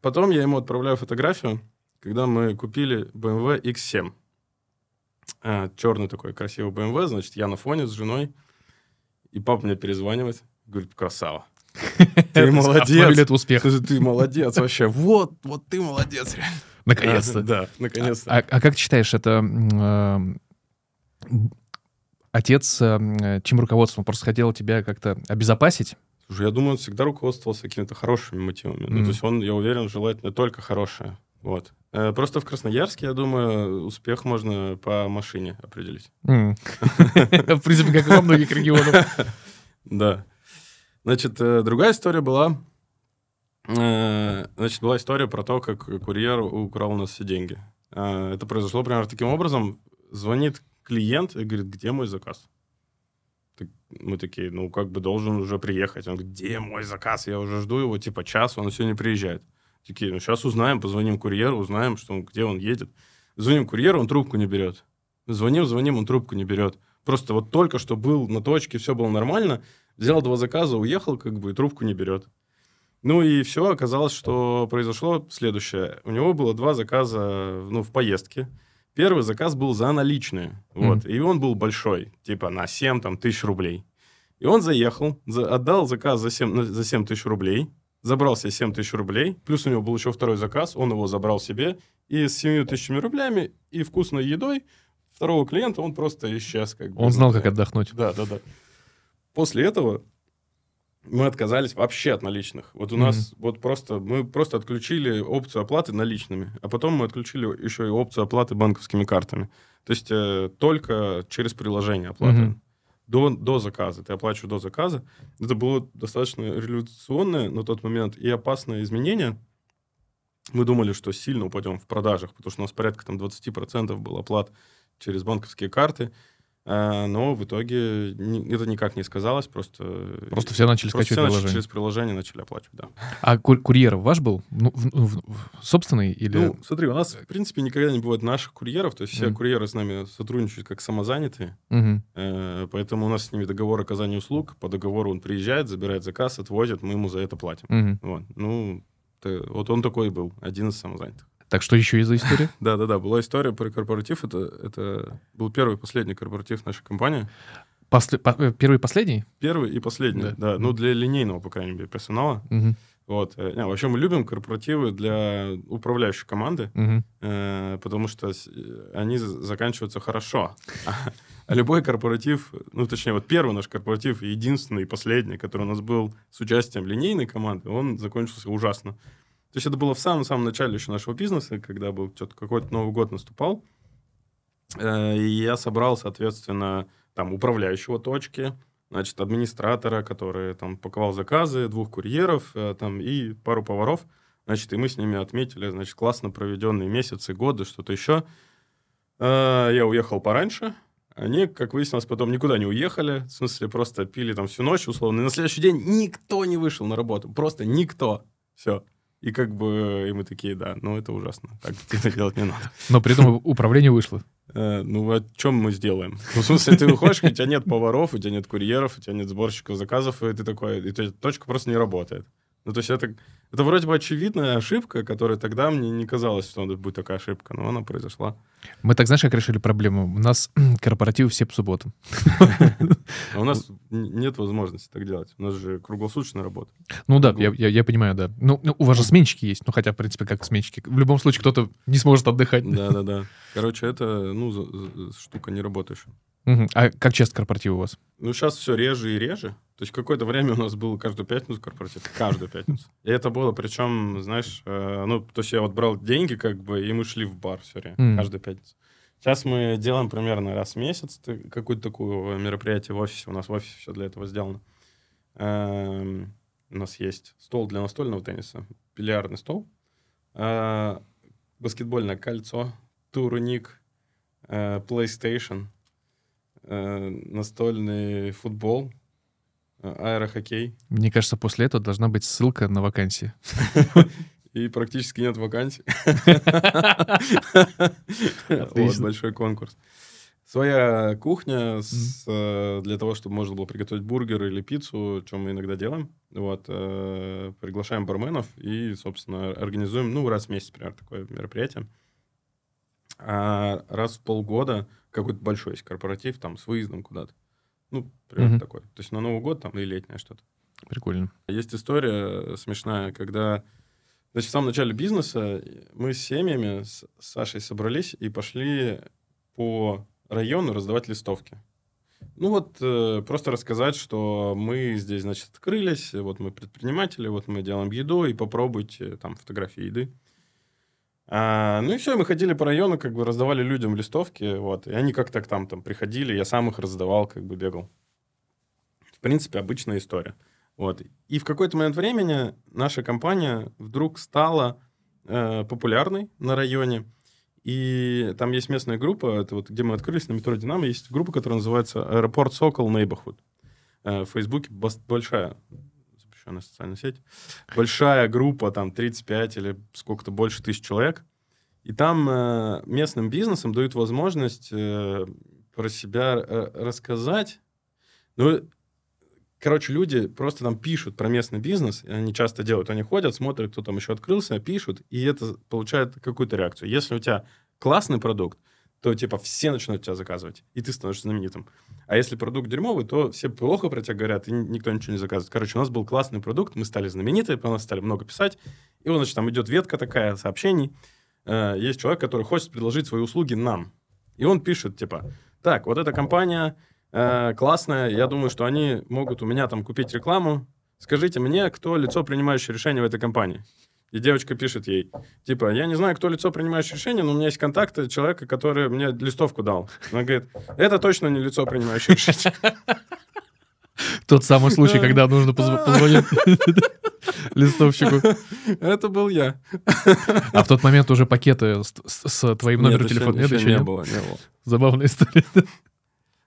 потом я ему отправляю фотографию, когда мы купили BMW X7. А, черный такой красивый BMW, значит, я на фоне с женой. И папа мне перезванивает. Говорит, красава. Ты молодец. успех. Ты молодец вообще. Вот, вот ты молодец. Наконец-то. Да, наконец-то. А, а как ты считаешь, это отец э, чем руководствовал? Просто хотел тебя как-то обезопасить? Слушай, я думаю, он всегда руководствовался какими-то хорошими мотивами. Ну, Мгм. то есть он, я уверен, желательно только хорошее. Вот. Э, Просто в Красноярске, я думаю, успех можно по машине определить. В принципе, как во многих регионах. Да. Значит, э, другая история была... э, Значит, была история про то, как курьер украл у нас все деньги. Э, Это произошло примерно таким образом. Звонит клиент и говорит, где мой заказ? Мы такие, ну, как бы должен уже приехать. Он говорит, где мой заказ? Я уже жду его, типа, час, он не приезжает. Такие, ну, сейчас узнаем, позвоним курьеру, узнаем, что он, где он едет. Звоним курьеру, он трубку не берет. Звоним, звоним, он трубку не берет. Просто вот только что был на точке, все было нормально, взял два заказа, уехал, как бы, и трубку не берет. Ну и все, оказалось, что произошло следующее. У него было два заказа, ну, в поездке. Первый заказ был за наличные, вот, и он был большой, типа на 7 там, тысяч рублей. И он заехал, за- отдал заказ за 7, на- за 7 тысяч рублей, забрал себе 7 тысяч рублей, плюс у него был еще второй заказ, он его забрал себе, и с 7 тысячами рублями и вкусной едой второго клиента он просто исчез. Как бы. Он знал, как отдохнуть. Да, да, да. После этого мы отказались вообще от наличных. Вот у Мгм. нас вот просто мы просто отключили опцию оплаты наличными, а потом мы отключили еще и опцию оплаты банковскими картами. То есть э, только через приложение оплата. Мгм. До, до заказа. Ты оплачиваешь до заказа. Это было достаточно революционное на тот момент и опасное изменение. Мы думали, что сильно упадем в продажах, потому что у нас порядка там 20% был оплат через банковские карты. А, но в итоге это никак не сказалось, просто... Просто все начали просто скачивать все начали приложение. через приложение начали оплачивать, да. А ку- курьер ваш был? Ну, в- в- в- собственный или... Ну, смотри, у нас, в принципе, никогда не бывает наших курьеров, то есть все Мгм. курьеры с нами сотрудничают как самозанятые, Мгм. э, поэтому у нас с ними договор оказания услуг, по договору он приезжает, забирает заказ, отвозит, мы ему за это платим. Мгм. Вот, ну, вот он такой был, один из самозанятых. Так что еще из за истории? Да-да-да, была история про корпоратив, это, это был первый и последний корпоратив нашей компании. После- по- э, Первый и последний? Первый и последний, Да. да. Ну, для линейного, по крайней мере, персонала. Мгм. Вот. э, Не, вообще мы любим корпоративы для управляющей команды, Мгм. э, потому что э, они заканчиваются хорошо. А, любой корпоратив, ну, точнее, вот первый наш корпоратив, единственный и последний, который у нас был с участием линейной команды, он закончился ужасно. То есть это было в самом-самом начале еще нашего бизнеса, когда был что-то какой-то Новый год наступал. Э, И я собрал, соответственно, там управляющего точки, значит, администратора, который там паковал заказы, двух курьеров э, там, и пару поваров. Значит, и мы с ними отметили, значит, классно проведенные месяцы, годы, что-то еще. Э, Я уехал пораньше. Они, как выяснилось, потом никуда не уехали. В смысле, просто пили там всю ночь, условно. И на следующий день никто не вышел на работу. Просто никто. Все. И как бы, и мы такие, да, ну это ужасно. Так это делать не надо. Но при этом управление вышло. Э, ну, о чем мы сделаем? Ну, в смысле, ты выходишь, у тебя нет поваров, у тебя нет курьеров, у тебя нет сборщиков заказов, и ты такой, и точка просто не работает. Ну, то есть это, это вроде бы очевидная ошибка, которая тогда мне не казалось, что будет такая ошибка, но она произошла. Мы так, знаешь, как решили проблему? У нас корпоративы все по субботам. А у нас нет возможности так делать. У нас же круглосуточная работа. Ну да, я, я- я понимаю, да. Ну, ну, у вас же сменщики есть. Ну, хотя, в принципе, как сменщики. В любом случае, кто-то не сможет отдыхать. Да-да-да. Короче, это, ну, штука не работающая. Мгм. А как часто корпоративы у вас? Ну, сейчас все реже и реже. То есть какое-то время у нас было каждую пятницу корпоратив. Каждую пятницу. И это было, причем, знаешь, э, ну, то есть я вот брал деньги, как бы, и мы шли в бар все время, каждую пятницу. Сейчас мы делаем примерно раз в месяц какое-то такое мероприятие в офисе. У нас в офисе все для этого сделано. Эм, У нас есть стол для настольного тенниса, бильярдный стол, э, баскетбольное кольцо, турник, э, PlayStation, настольный футбол, э, аэрохоккей. Мне кажется, после этого должна быть ссылка на вакансии. И практически нет вакансий. Вот, большой конкурс. Своя кухня с, э, для того, чтобы можно было приготовить бургер или пиццу, что мы иногда делаем. Вот, э, приглашаем барменов и, собственно, организуем, ну, раз в месяц, например, такое мероприятие. А раз в полгода какой-то большой есть корпоратив, там, с выездом куда-то. Ну, примерно Мгм. такой. То есть на Новый год там или летнее что-то. Прикольно. Есть история смешная, когда значит, в самом начале бизнеса мы с семьями с Сашей собрались и пошли по району раздавать листовки. Ну вот э, просто рассказать, что мы здесь, значит, открылись, вот мы предприниматели, вот мы делаем еду, и попробуйте там фотографии еды. А, ну и все, мы ходили по району, как бы раздавали людям листовки, вот, и они как-то там, там приходили, я сам их раздавал, как бы бегал. В принципе, обычная история. Вот. И в какой-то момент времени наша компания вдруг стала э, популярной на районе, и там есть местная группа, это вот где мы открылись на метро Динамо, есть группа, которая называется Аэропорт Сокол Neighborhood. Э, в Фейсбуке большая запрещенная социальная сеть, большая группа, там 35 или сколько-то больше тысяч человек, и там э, местным бизнесам дают возможность э, про себя э, рассказать. Ну, короче, люди просто там пишут про местный бизнес, и они часто делают, они ходят, смотрят, кто там еще открылся, пишут, и это получает какую-то реакцию. Если у тебя классный продукт, то типа все начинают тебя заказывать, и ты становишься знаменитым. А если продукт дерьмовый, то все плохо про тебя говорят, и никто ничего не заказывает. Короче, у нас был классный продукт, мы стали знамениты, по нас стали много писать, и вот, значит, там идет ветка такая сообщений. Э, есть человек, который хочет предложить свои услуги нам. И он пишет, типа, так, вот эта компания э, классная, я думаю, что они могут у меня там купить рекламу. Скажите мне, кто лицо, принимающее решение в этой компании. И девочка пишет ей, типа, я не знаю, кто лицо, принимающее решение, но у меня есть контакты человека, который мне листовку дал. Она говорит, это точно не лицо, принимающее решение. Тот самый случай, когда нужно позвонить листовщику. Это был я. А в тот момент уже пакеты с, твоим номером телефона нет? Еще не было, не было. Забавная история.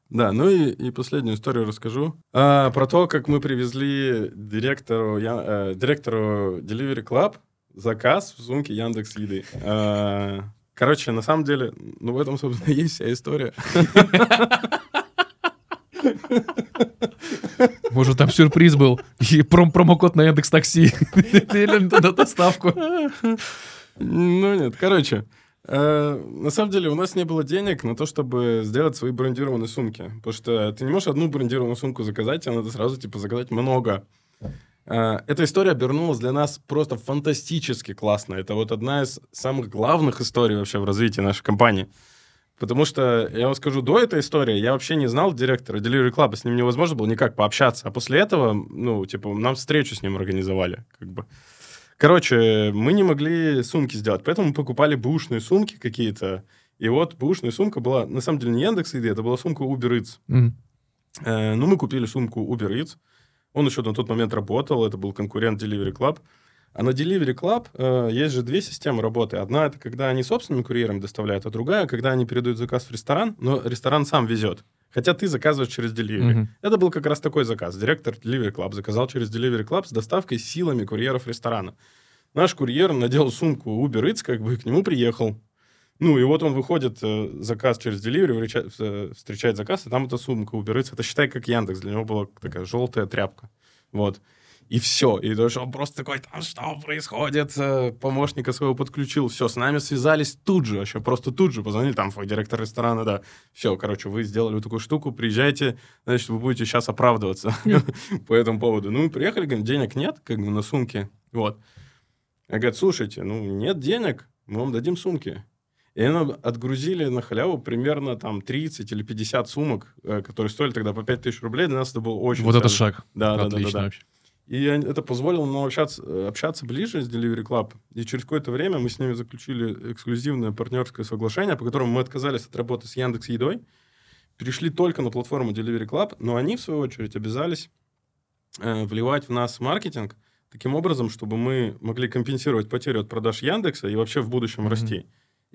Да, ну и, и последнюю историю расскажу. А, про то, как мы привезли директору, я, э, директору Delivery Club заказ в сумке Яндекс Еды. А, короче, на самом деле, ну в этом, собственно, есть вся история. Может, там сюрприз был. И пром промокод на Яндекс Такси. Или на доставку. Ну нет, короче. Э, на самом деле у нас не было денег на то, чтобы сделать свои брендированные сумки. Потому что ты не можешь одну брендированную сумку заказать, тебе надо сразу типа заказать много. Э, эта история обернулась для нас просто фантастически классно. Это вот одна из самых главных историй вообще в развитии нашей компании. Потому что, я вам скажу, до этой истории я вообще не знал директора Delivery Club, с ним невозможно было никак пообщаться. А после этого, ну, типа, нам встречу с ним организовали, как бы. Короче, мы не могли сумки сделать, поэтому мы покупали бушные сумки какие-то. И вот бушная сумка была, на самом деле, не Яндекс Еды, это была сумка Uber Eats. Mm. Э, ну, мы купили сумку Uber Eats. Он еще на тот момент работал, это был конкурент Delivery Club. А на Delivery Club э, есть же две системы работы. Одна это когда они собственными курьерами доставляют, а другая, когда они передают заказ в ресторан, но ресторан сам везет. Хотя ты заказываешь через Delivery. Mm-hmm. Это был как раз такой заказ. Директор Delivery Club заказал через Delivery Club с доставкой силами курьеров ресторана. Наш курьер надел сумку Uber Eats, как бы к нему приехал. Ну, и вот он выходит, э, заказ через Delivery, э, встречает заказ, и там эта сумка Eats. Это считай как Яндекс. Для него была такая желтая тряпка. Вот. И все. И что он просто такой, там что происходит? Э, помощника своего подключил. Все, с нами связались тут же, вообще просто тут же. Позвонили, там, директор ресторана, да. Все, короче, вы сделали такую штуку, приезжайте, значит, вы будете сейчас оправдываться по этому поводу. Ну, приехали, говорим, денег нет, как бы на сумке. Вот. Я говорю, слушайте, ну, нет денег, мы вам дадим сумки. И они отгрузили на халяву примерно там 30 или 50 сумок, э, которые стоили тогда по 5 тысяч рублей. Для нас это был очень... Вот ценно. это шаг. Да, да, да, да, да. И это позволило нам общаться, э, общаться ближе с Delivery Club. И через какое-то время мы с ними заключили эксклюзивное партнерское соглашение, по которому мы отказались от работы с Яндекс Едой, перешли только на платформу Delivery Club, но они, в свою очередь, обязались э, вливать в нас маркетинг таким образом, чтобы мы могли компенсировать потерю от продаж Яндекса и вообще в будущем mm-hmm. расти.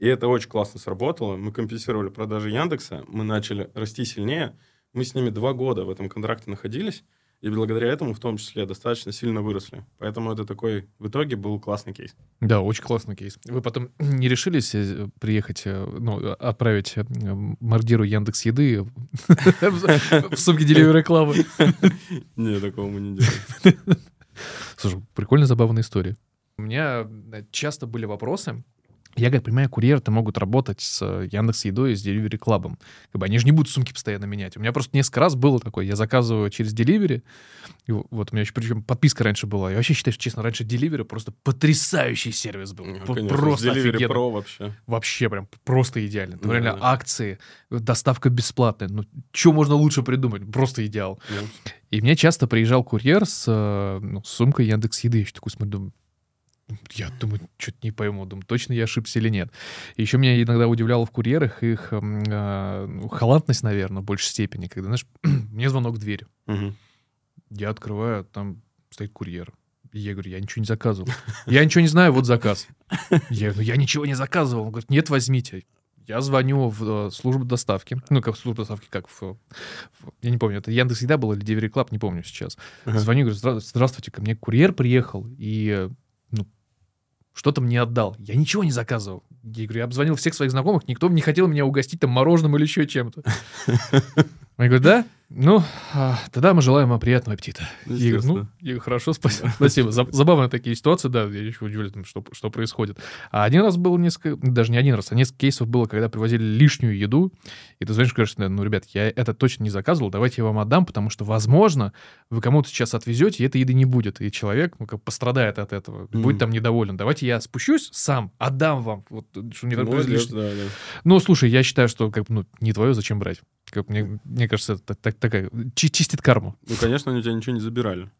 И это очень классно сработало. Мы компенсировали продажи Яндекса, мы начали расти сильнее. Мы с ними два года в этом контракте находились. И благодаря этому, в том числе, достаточно сильно выросли. Поэтому это такой, в итоге, был классный кейс. Да, очень классный кейс. Вы потом не решились э, приехать, э, ну, отправить э, мордиру Яндекс Еды в сумке Delivery рекламы? Не, такого мы не делаем. Слушай, прикольно забавная история. У меня часто были вопросы Я, как понимаю, курьеры-то могут работать с Яндекс Едой и с Delivery Club. Как бы они же не будут сумки постоянно менять. У меня просто несколько раз было такое. Я заказываю через Delivery. И вот у меня еще причем подписка раньше была. Я вообще считаю, что, честно, раньше Delivery просто потрясающий сервис был. Ну, конечно, просто Delivery офигенно. Pro вообще. Вообще прям просто идеально. Там Да, реально да. акции, доставка бесплатная. Ну, что можно лучше придумать? Просто идеал. Ну, И мне часто приезжал курьер с, э, ну, с сумкой Яндекс Еды. Я еще такой смотрю, думаю, я думаю, что-то не пойму, думаю, точно я ошибся или нет. Еще меня иногда удивляло в курьерах их э, ну, халатность, наверное, в большей степени, когда, знаешь, мне звонок в дверь, мгм. я открываю, там стоит курьер. И я говорю, я ничего не заказывал. Я ничего не знаю, вот заказ. Я говорю, «Ну, я ничего не заказывал. Он говорит, нет, возьмите. Я звоню в э, службу доставки. Ну, как в службу доставки, как в, в- Я не помню, это Яндекс Еда был или Delivery Club, не помню сейчас. Звоню, говорю, «Здра- здравствуйте, ко мне курьер приехал и что-то мне отдал. Я ничего не заказывал. Я говорю, я обзвонил всех своих знакомых, никто не хотел меня угостить там мороженым или еще чем-то. Он говорит, да? Ну, а, тогда мы желаем вам приятного аппетита. Я говорю, ну, Естественно. я говорю, хорошо, спасибо. Спасибо. Заб- Забавные такие ситуации, да, я еще удивлен, там, что, что происходит. А один раз было несколько, даже не один раз, а несколько кейсов было, когда привозили лишнюю еду, и ты звонишь, говоришь, ну, ребят, я это точно не заказывал, давайте я вам отдам, потому что, возможно, вы кому-то сейчас отвезете, и этой еды не будет, и человек ну, как пострадает от этого, Мгм. будет там недоволен. Давайте я спущусь сам, отдам вам, вот, что мне Молодец, лишнее. да, да. Ну, слушай, я считаю, что как ну, не твое, зачем брать? Как мне, мне кажется, это так, такая чи- чистит карму. Ну, конечно, они у тебя ничего не забирали.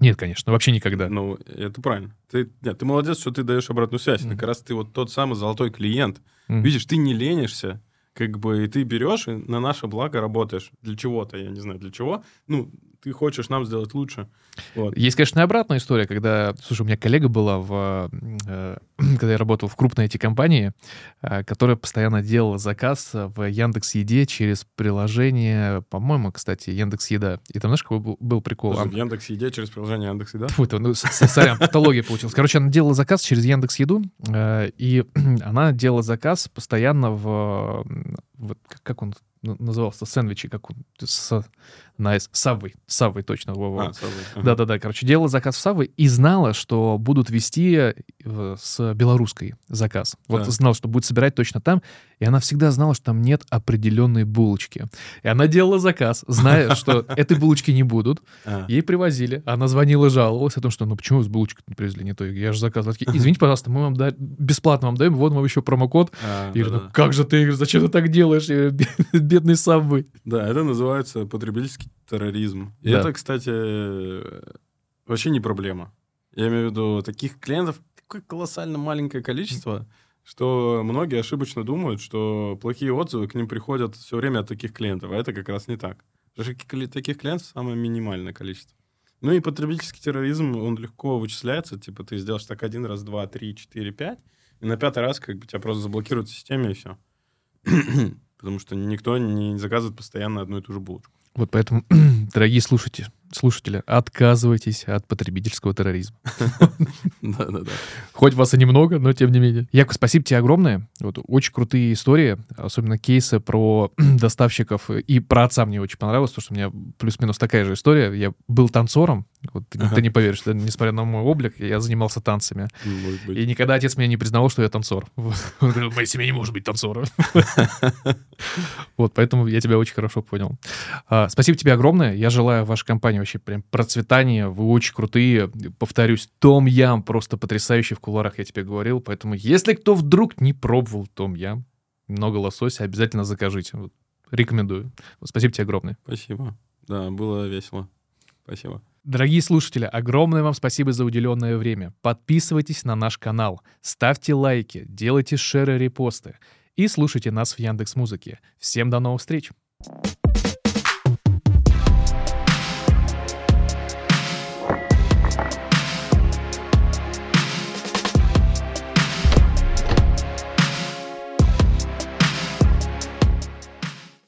Нет, конечно, вообще никогда. Ну, это правильно. Ты, нет, ты молодец, что ты даешь обратную связь. Мгм. Как раз ты вот тот самый золотой клиент. Мгм. Видишь, ты не ленишься, как бы, и ты берешь и на наше благо работаешь. Для чего-то, я не знаю, для чего. Ну, ты хочешь нам сделать лучше. Вот. Есть, конечно, и обратная история, когда, слушай, у меня коллега была, в, э, когда я работал в крупной IT-компании, э, которая постоянно делала заказ в Яндекс Еде через приложение, по-моему, кстати, Яндекс Еда. И там, знаешь, какой был, был прикол? Ан- в Яндекс Еде через приложение Яндекс Еда. Фу, это, ну, сорян, патология получилась. Короче, она делала заказ через Яндекс Еду, э, и она делала заказ постоянно в... Вот, как- он назывался? Сэндвичи, как он? С, на S. Саввой. Саввой, точно. во-во. А. Ага. Да-да-да, короче, делала заказ в Саввы и знала, что будут вести э, с белорусской заказ. Вот Да. знала, что будет собирать точно там, и она всегда знала, что там нет определенной булочки. И она делала заказ, зная, что этой булочки не будут. А, Ей привозили, она звонила, жаловалась о том, что ну почему с булочкой не привезли не то? Я же заказывал. Извините, пожалуйста, мы вам бесплатно вам даем, вот вам еще промокод. а, говорю, да-да. ну как же ты, зачем ты так делаешь, бедный Саввы? Да, это называется потребительский терроризм. И Да. это, кстати, вообще не проблема. Я имею в виду, таких клиентов такое колоссально маленькое количество, что многие ошибочно думают, что плохие отзывы к ним приходят все время от таких клиентов, а это как раз не так. Потому что таких клиентов самое минимальное количество. Ну и потребительский терроризм, он легко вычисляется. Типа ты сделаешь так один раз, два, три, четыре, пять, и на пятый раз как бы тебя просто заблокируют в системе, и все. Потому что никто не заказывает постоянно одну и ту же булочку. Вот поэтому, дорогие слушатели, слушатели, отказывайтесь от потребительского терроризма. Да-да-да. Хоть вас и немного, но тем не менее. Яков, спасибо тебе огромное. Вот очень крутые истории, особенно кейсы про доставщиков. И про отца мне очень понравилось, потому что у меня плюс-минус такая же история. Я был танцором, вот ты, Ага. ты не поверишь, да, несмотря на мой облик, я занимался танцами. Быть. И никогда отец меня не признавал, что я танцор. Вот. Он говорил, в моей семье не может быть танцора. Вот, поэтому я тебя очень хорошо понял. А, Спасибо тебе огромное. Я желаю вашей компании вообще прям процветания. Вы очень крутые. Повторюсь, Том Ям просто потрясающий в куларах, я тебе говорил. Поэтому, если кто вдруг не пробовал Том Ям, много лосося, обязательно закажите. Вот, Рекомендую. Спасибо тебе огромное. Спасибо. Да, было весело. Спасибо. Дорогие слушатели, огромное вам спасибо за уделенное время. Подписывайтесь на наш канал, ставьте лайки, делайте шеры, репосты и слушайте нас в Яндекс Музыке. Всем до новых встреч!